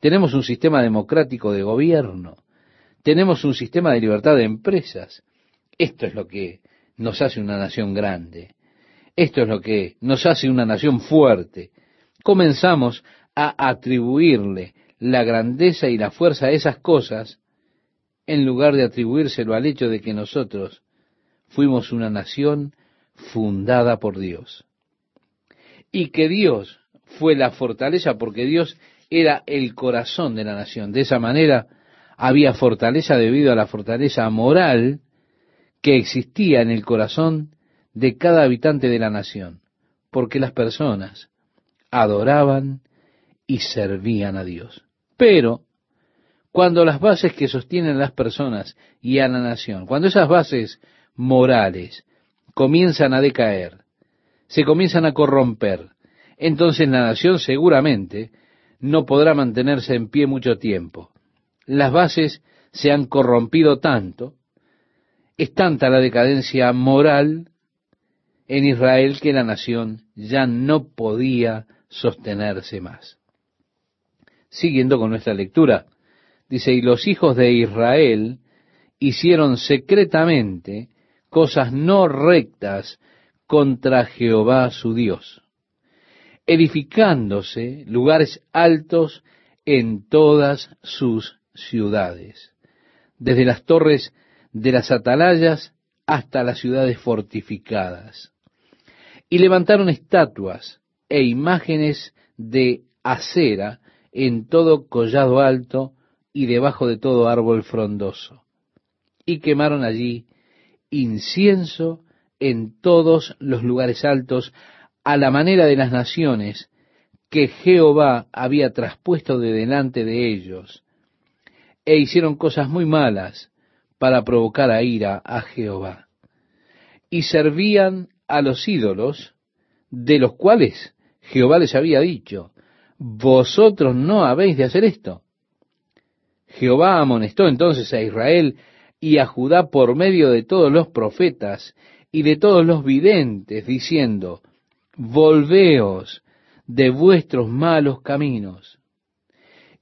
tenemos un sistema democrático de gobierno, tenemos un sistema de libertad de empresas. Esto es lo que nos hace una nación grande. Esto es lo que nos hace una nación fuerte. Comenzamos a atribuirle la grandeza y la fuerza a esas cosas en lugar de atribuírselo al hecho de que nosotros fuimos una nación fundada por Dios. Y que Dios fue la fortaleza porque Dios era el corazón de la nación. De esa manera había fortaleza debido a la fortaleza moral que existía en el corazón de cada habitante de la nación, porque las personas adoraban y servían a Dios. Pero cuando las bases que sostienen a las personas y a la nación, cuando esas bases morales comienzan a decaer, se comienzan a corromper, entonces la nación seguramente no podrá mantenerse en pie mucho tiempo. Las bases se han corrompido tanto, es tanta la decadencia moral en Israel que la nación ya no podía sostenerse más. Siguiendo con nuestra lectura, dice, y los hijos de Israel hicieron secretamente cosas no rectas contra Jehová su Dios, edificándose lugares altos en todas sus ciudades, desde las torres de las atalayas hasta las ciudades fortificadas. Y levantaron estatuas e imágenes de acera en todo collado alto y debajo de todo árbol frondoso. Y quemaron allí incienso en todos los lugares altos, a la manera de las naciones que Jehová había traspuesto de delante de ellos, e hicieron cosas muy malas para provocar a ira a Jehová. Y servían a los ídolos, de los cuales Jehová les había dicho, vosotros no habéis de hacer esto. Jehová amonestó entonces a Israel y a Judá por medio de todos los profetas y de todos los videntes, diciendo, Volveos de vuestros malos caminos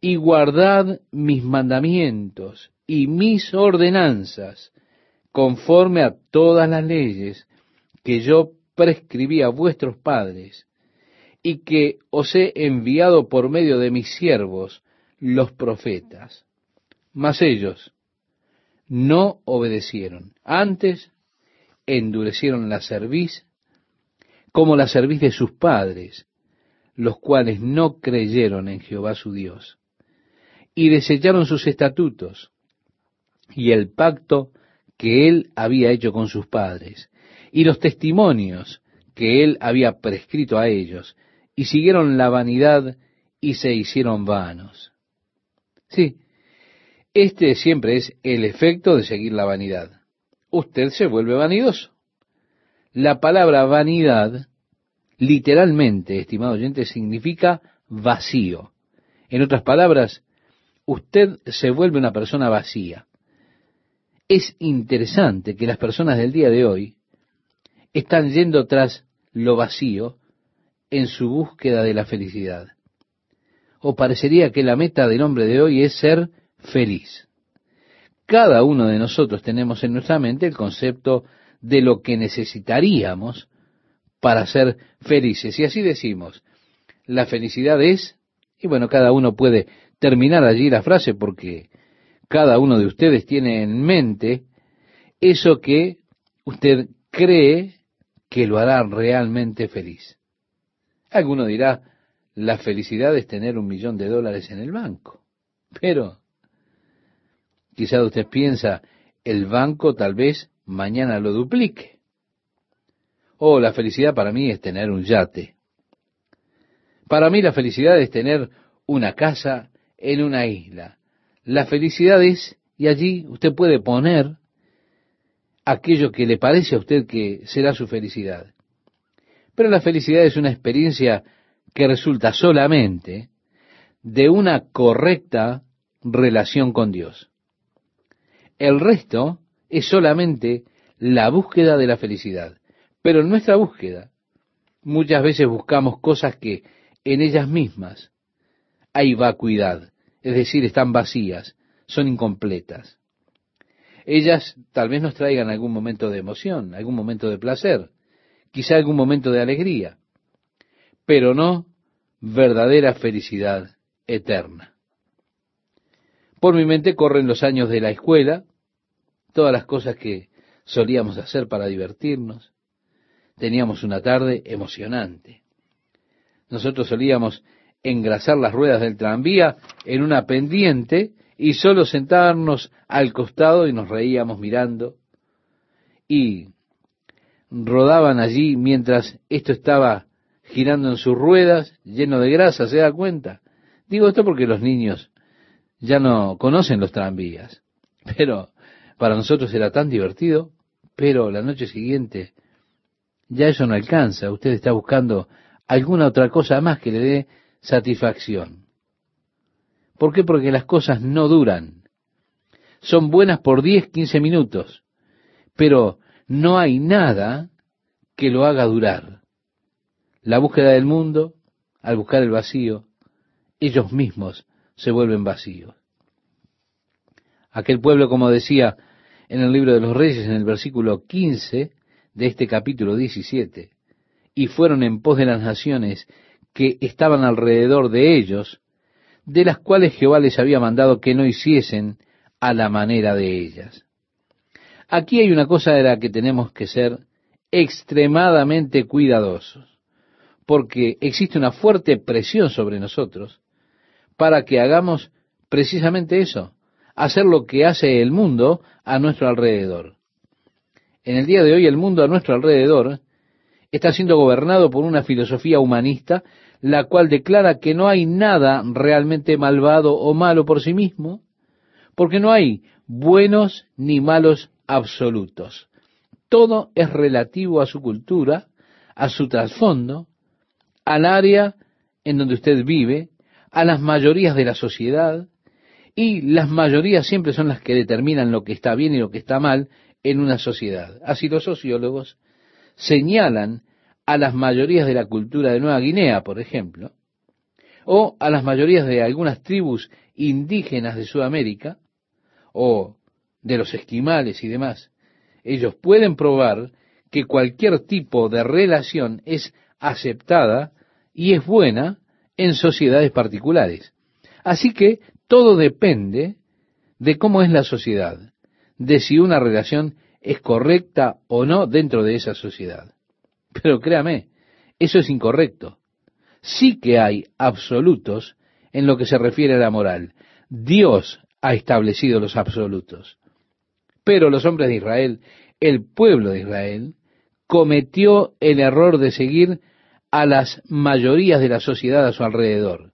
y guardad mis mandamientos y mis ordenanzas conforme a todas las leyes que yo prescribí a vuestros padres y que os he enviado por medio de mis siervos, los profetas. Mas ellos no obedecieron. Antes endurecieron la cerviz como la cerviz de sus padres, los cuales no creyeron en Jehová su Dios, y desecharon sus estatutos y el pacto que él había hecho con sus padres, y los testimonios que él había prescrito a ellos, y siguieron la vanidad y se hicieron vanos. Sí, este siempre es el efecto de seguir la vanidad. Usted se vuelve vanidoso. La palabra vanidad, literalmente, estimado oyente, significa vacío. En otras palabras, usted se vuelve una persona vacía. Es interesante que las personas del día de hoy están yendo tras lo vacío en su búsqueda de la felicidad. O parecería que la meta del hombre de hoy es ser feliz. Cada uno de nosotros tenemos en nuestra mente el concepto de lo que necesitaríamos para ser felices. Y así decimos, la felicidad es, y bueno, cada uno puede terminar allí la frase porque cada uno de ustedes tiene en mente eso que usted cree que lo hará realmente feliz. Alguno dirá, la felicidad es tener un millón de dólares en el banco. Pero, quizás usted piensa, el banco tal vez mañana lo duplique. Oh, la felicidad para mí es tener un yate. Para mí la felicidad es tener una casa en una isla. La felicidad es, y allí usted puede poner aquello que le parece a usted que será su felicidad. Pero la felicidad es una experiencia que resulta solamente de una correcta relación con Dios. El resto es solamente la búsqueda de la felicidad. Pero en nuestra búsqueda muchas veces buscamos cosas que en ellas mismas hay vacuidad, es decir, están vacías, son incompletas. Ellas tal vez nos traigan algún momento de emoción, algún momento de placer, quizá algún momento de alegría, pero no verdadera felicidad eterna. Por mi mente corren los años de la escuela, todas las cosas que solíamos hacer para divertirnos. Teníamos una tarde emocionante. Nosotros solíamos engrasar las ruedas del tranvía en una pendiente y solo sentarnos al costado y nos reíamos mirando. Y rodaban allí mientras esto estaba girando en sus ruedas, lleno de grasa, ¿se da cuenta? Digo esto porque los niños ya no conocen los tranvías, pero para nosotros era tan divertido, pero la noche siguiente ya eso no alcanza, usted está buscando alguna otra cosa más que le dé satisfacción. ¿Por qué? Porque las cosas no duran. Son buenas por 10, 15 minutos, pero no hay nada que lo haga durar. La búsqueda del mundo, al buscar el vacío, ellos mismos se vuelven vacíos. Aquel pueblo, como decía en el libro de los Reyes, en el versículo 15 de este capítulo 17, y fueron en pos de las naciones que estaban alrededor de ellos, de las cuales Jehová les había mandado que no hiciesen a la manera de ellas. Aquí hay una cosa de la que tenemos que ser extremadamente cuidadosos, porque existe una fuerte presión sobre nosotros para que hagamos precisamente eso, hacer lo que hace el mundo a nuestro alrededor. En el día de hoy el mundo a nuestro alrededor está siendo gobernado por una filosofía humanista, la cual declara que no hay nada realmente malvado o malo por sí mismo, porque no hay buenos ni malos absolutos. Todo es relativo a su cultura, a su trasfondo, al área en donde usted vive, a las mayorías de la sociedad, y las mayorías siempre son las que determinan lo que está bien y lo que está mal en una sociedad. Así los sociólogos señalan a las mayorías de la cultura de Nueva Guinea, por ejemplo, o a las mayorías de algunas tribus indígenas de Sudamérica, o de los esquimales y demás, ellos pueden probar que cualquier tipo de relación es aceptada y es buena en sociedades particulares. Así que todo depende de cómo es la sociedad, de si una relación es correcta o no dentro de esa sociedad. Pero créame, eso es incorrecto. Sí que hay absolutos en lo que se refiere a la moral. Dios ha establecido los absolutos. Pero los hombres de Israel, el pueblo de Israel, cometió el error de seguir a las mayorías de la sociedad a su alrededor.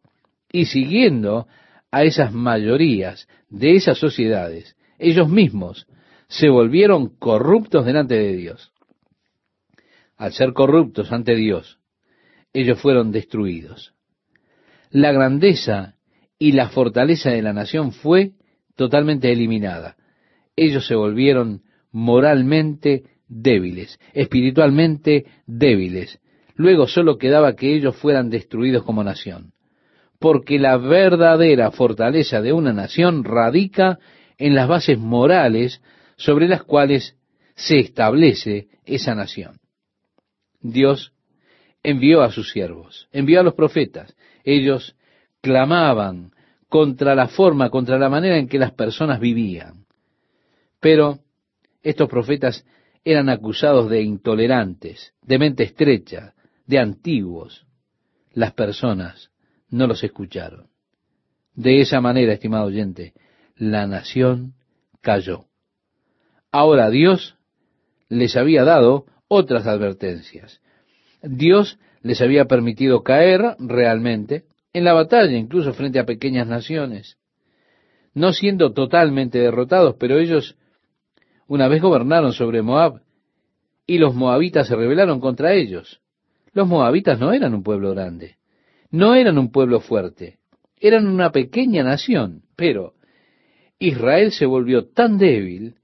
Y siguiendo a esas mayorías de esas sociedades, ellos mismos se volvieron corruptos delante de Dios. Al ser corruptos ante Dios, ellos fueron destruidos. La grandeza y la fortaleza de la nación fue totalmente eliminada. Ellos se volvieron moralmente débiles, espiritualmente débiles. Luego solo quedaba que ellos fueran destruidos como nación porque la verdadera fortaleza de una nación radica en las bases morales sobre las cuales se establece esa nación. Dios envió a sus siervos, envió a los profetas. Ellos clamaban contra la forma, contra la manera en que las personas vivían. Pero estos profetas eran acusados de intolerantes, de mente estrecha, de antiguos. Las personas no los escucharon. De esa manera, estimado oyente, la nación cayó. Ahora Dios les había dado otras advertencias. Dios les había permitido caer realmente en la batalla, incluso frente a pequeñas naciones, no siendo totalmente derrotados, pero ellos una vez gobernaron sobre Moab y los moabitas se rebelaron contra ellos. Los moabitas no eran un pueblo grande, no eran un pueblo fuerte, eran una pequeña nación, pero Israel se volvió tan débil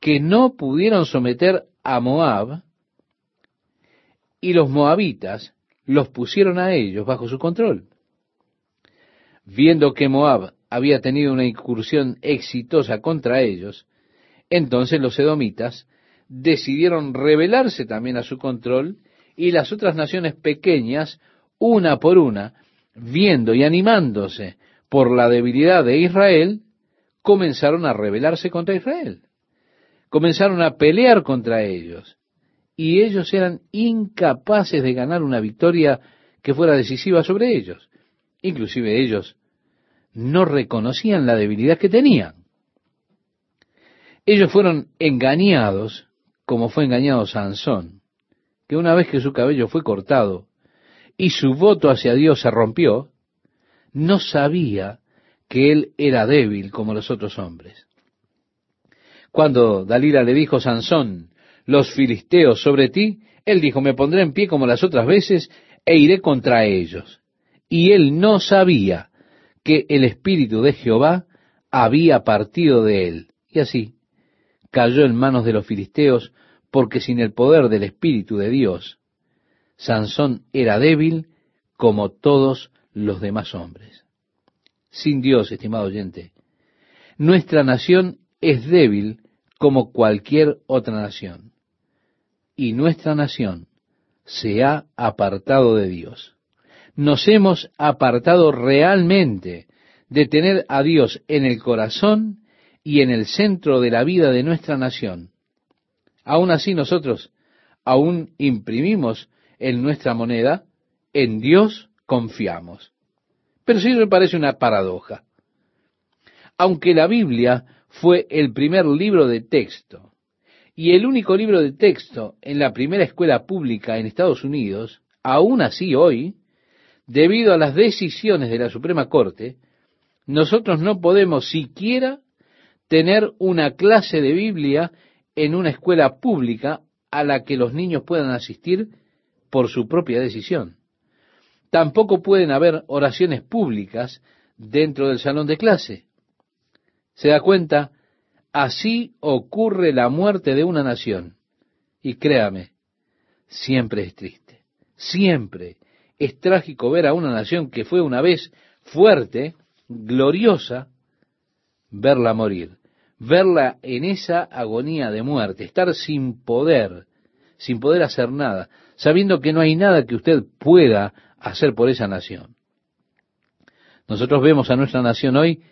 que no pudieron someter a Moab y los moabitas los pusieron a ellos bajo su control. Viendo que Moab había tenido una incursión exitosa contra ellos, entonces los edomitas decidieron rebelarse también a su control y las otras naciones pequeñas, una por una, viendo y animándose por la debilidad de Israel, comenzaron a rebelarse contra Israel. Comenzaron a pelear contra ellos. Y ellos eran incapaces de ganar una victoria que fuera decisiva sobre ellos. Inclusive ellos no reconocían la debilidad que tenían. Ellos fueron engañados como fue engañado Sansón, que una vez que su cabello fue cortado y su voto hacia Dios se rompió, no sabía que él era débil como los otros hombres. Cuando Dalila le dijo, Sansón, los filisteos sobre ti, él dijo, me pondré en pie como las otras veces e iré contra ellos. Y él no sabía que el Espíritu de Jehová había partido de él. Y así cayó en manos de los filisteos, porque sin el poder del Espíritu de Dios, Sansón era débil como todos los demás hombres. Sin Dios, estimado oyente, nuestra nación es débil como cualquier otra nación. Y nuestra nación se ha apartado de Dios. Nos hemos apartado realmente de tener a Dios en el corazón y en el centro de la vida de nuestra nación. Aún así nosotros aún imprimimos en nuestra moneda, en Dios confiamos. Pero sí me parece una paradoja. Aunque la Biblia fue el primer libro de texto y el único libro de texto en la primera escuela pública en Estados Unidos, aún así hoy, debido a las decisiones de la Suprema Corte, nosotros no podemos siquiera tener una clase de Biblia en una escuela pública a la que los niños puedan asistir por su propia decisión. Tampoco pueden haber oraciones públicas dentro del salón de clase. ¿Se da cuenta? Así ocurre la muerte de una nación. Y créame, siempre es triste. Siempre es trágico ver a una nación que fue una vez fuerte, gloriosa, verla morir verla en esa agonía de muerte, estar sin poder, sin poder hacer nada, sabiendo que no hay nada que usted pueda hacer por esa nación. Nosotros vemos a nuestra nación hoy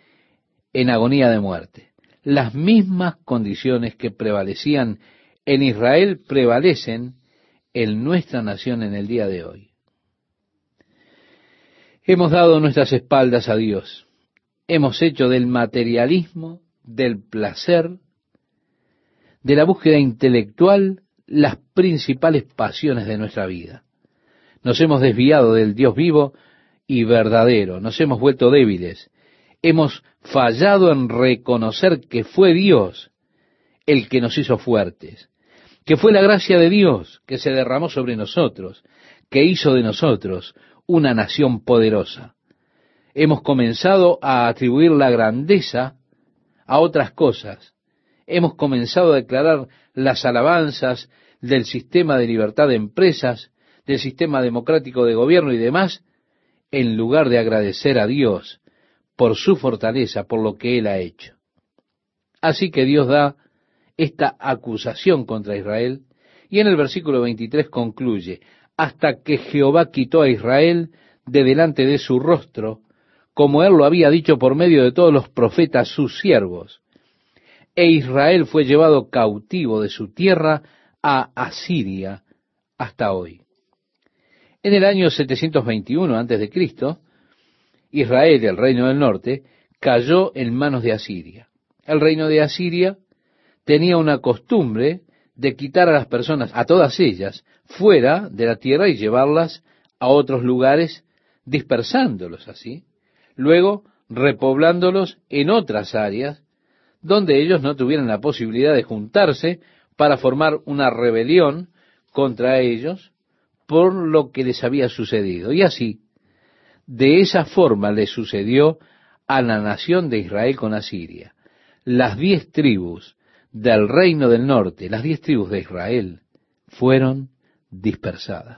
en agonía de muerte. Las mismas condiciones que prevalecían en Israel prevalecen en nuestra nación en el día de hoy. Hemos dado nuestras espaldas a Dios. Hemos hecho del materialismo del placer, de la búsqueda intelectual, las principales pasiones de nuestra vida. Nos hemos desviado del Dios vivo y verdadero, nos hemos vuelto débiles, hemos fallado en reconocer que fue Dios el que nos hizo fuertes, que fue la gracia de Dios que se derramó sobre nosotros, que hizo de nosotros una nación poderosa. Hemos comenzado a atribuir la grandeza a otras cosas. Hemos comenzado a declarar las alabanzas del sistema de libertad de empresas, del sistema democrático de gobierno y demás, en lugar de agradecer a Dios por su fortaleza, por lo que Él ha hecho. Así que Dios da esta acusación contra Israel y en el versículo 23 concluye, hasta que Jehová quitó a Israel de delante de su rostro como él lo había dicho por medio de todos los profetas sus siervos. E Israel fue llevado cautivo de su tierra a Asiria hasta hoy. En el año 721 a.C., Israel, el reino del norte, cayó en manos de Asiria. El reino de Asiria tenía una costumbre de quitar a las personas, a todas ellas, fuera de la tierra y llevarlas a otros lugares, dispersándolos así, luego repoblándolos en otras áreas donde ellos no tuvieran la posibilidad de juntarse para formar una rebelión contra ellos por lo que les había sucedido. Y así, de esa forma le sucedió a la nación de Israel con Asiria. Las diez tribus del reino del norte, las diez tribus de Israel, fueron dispersadas.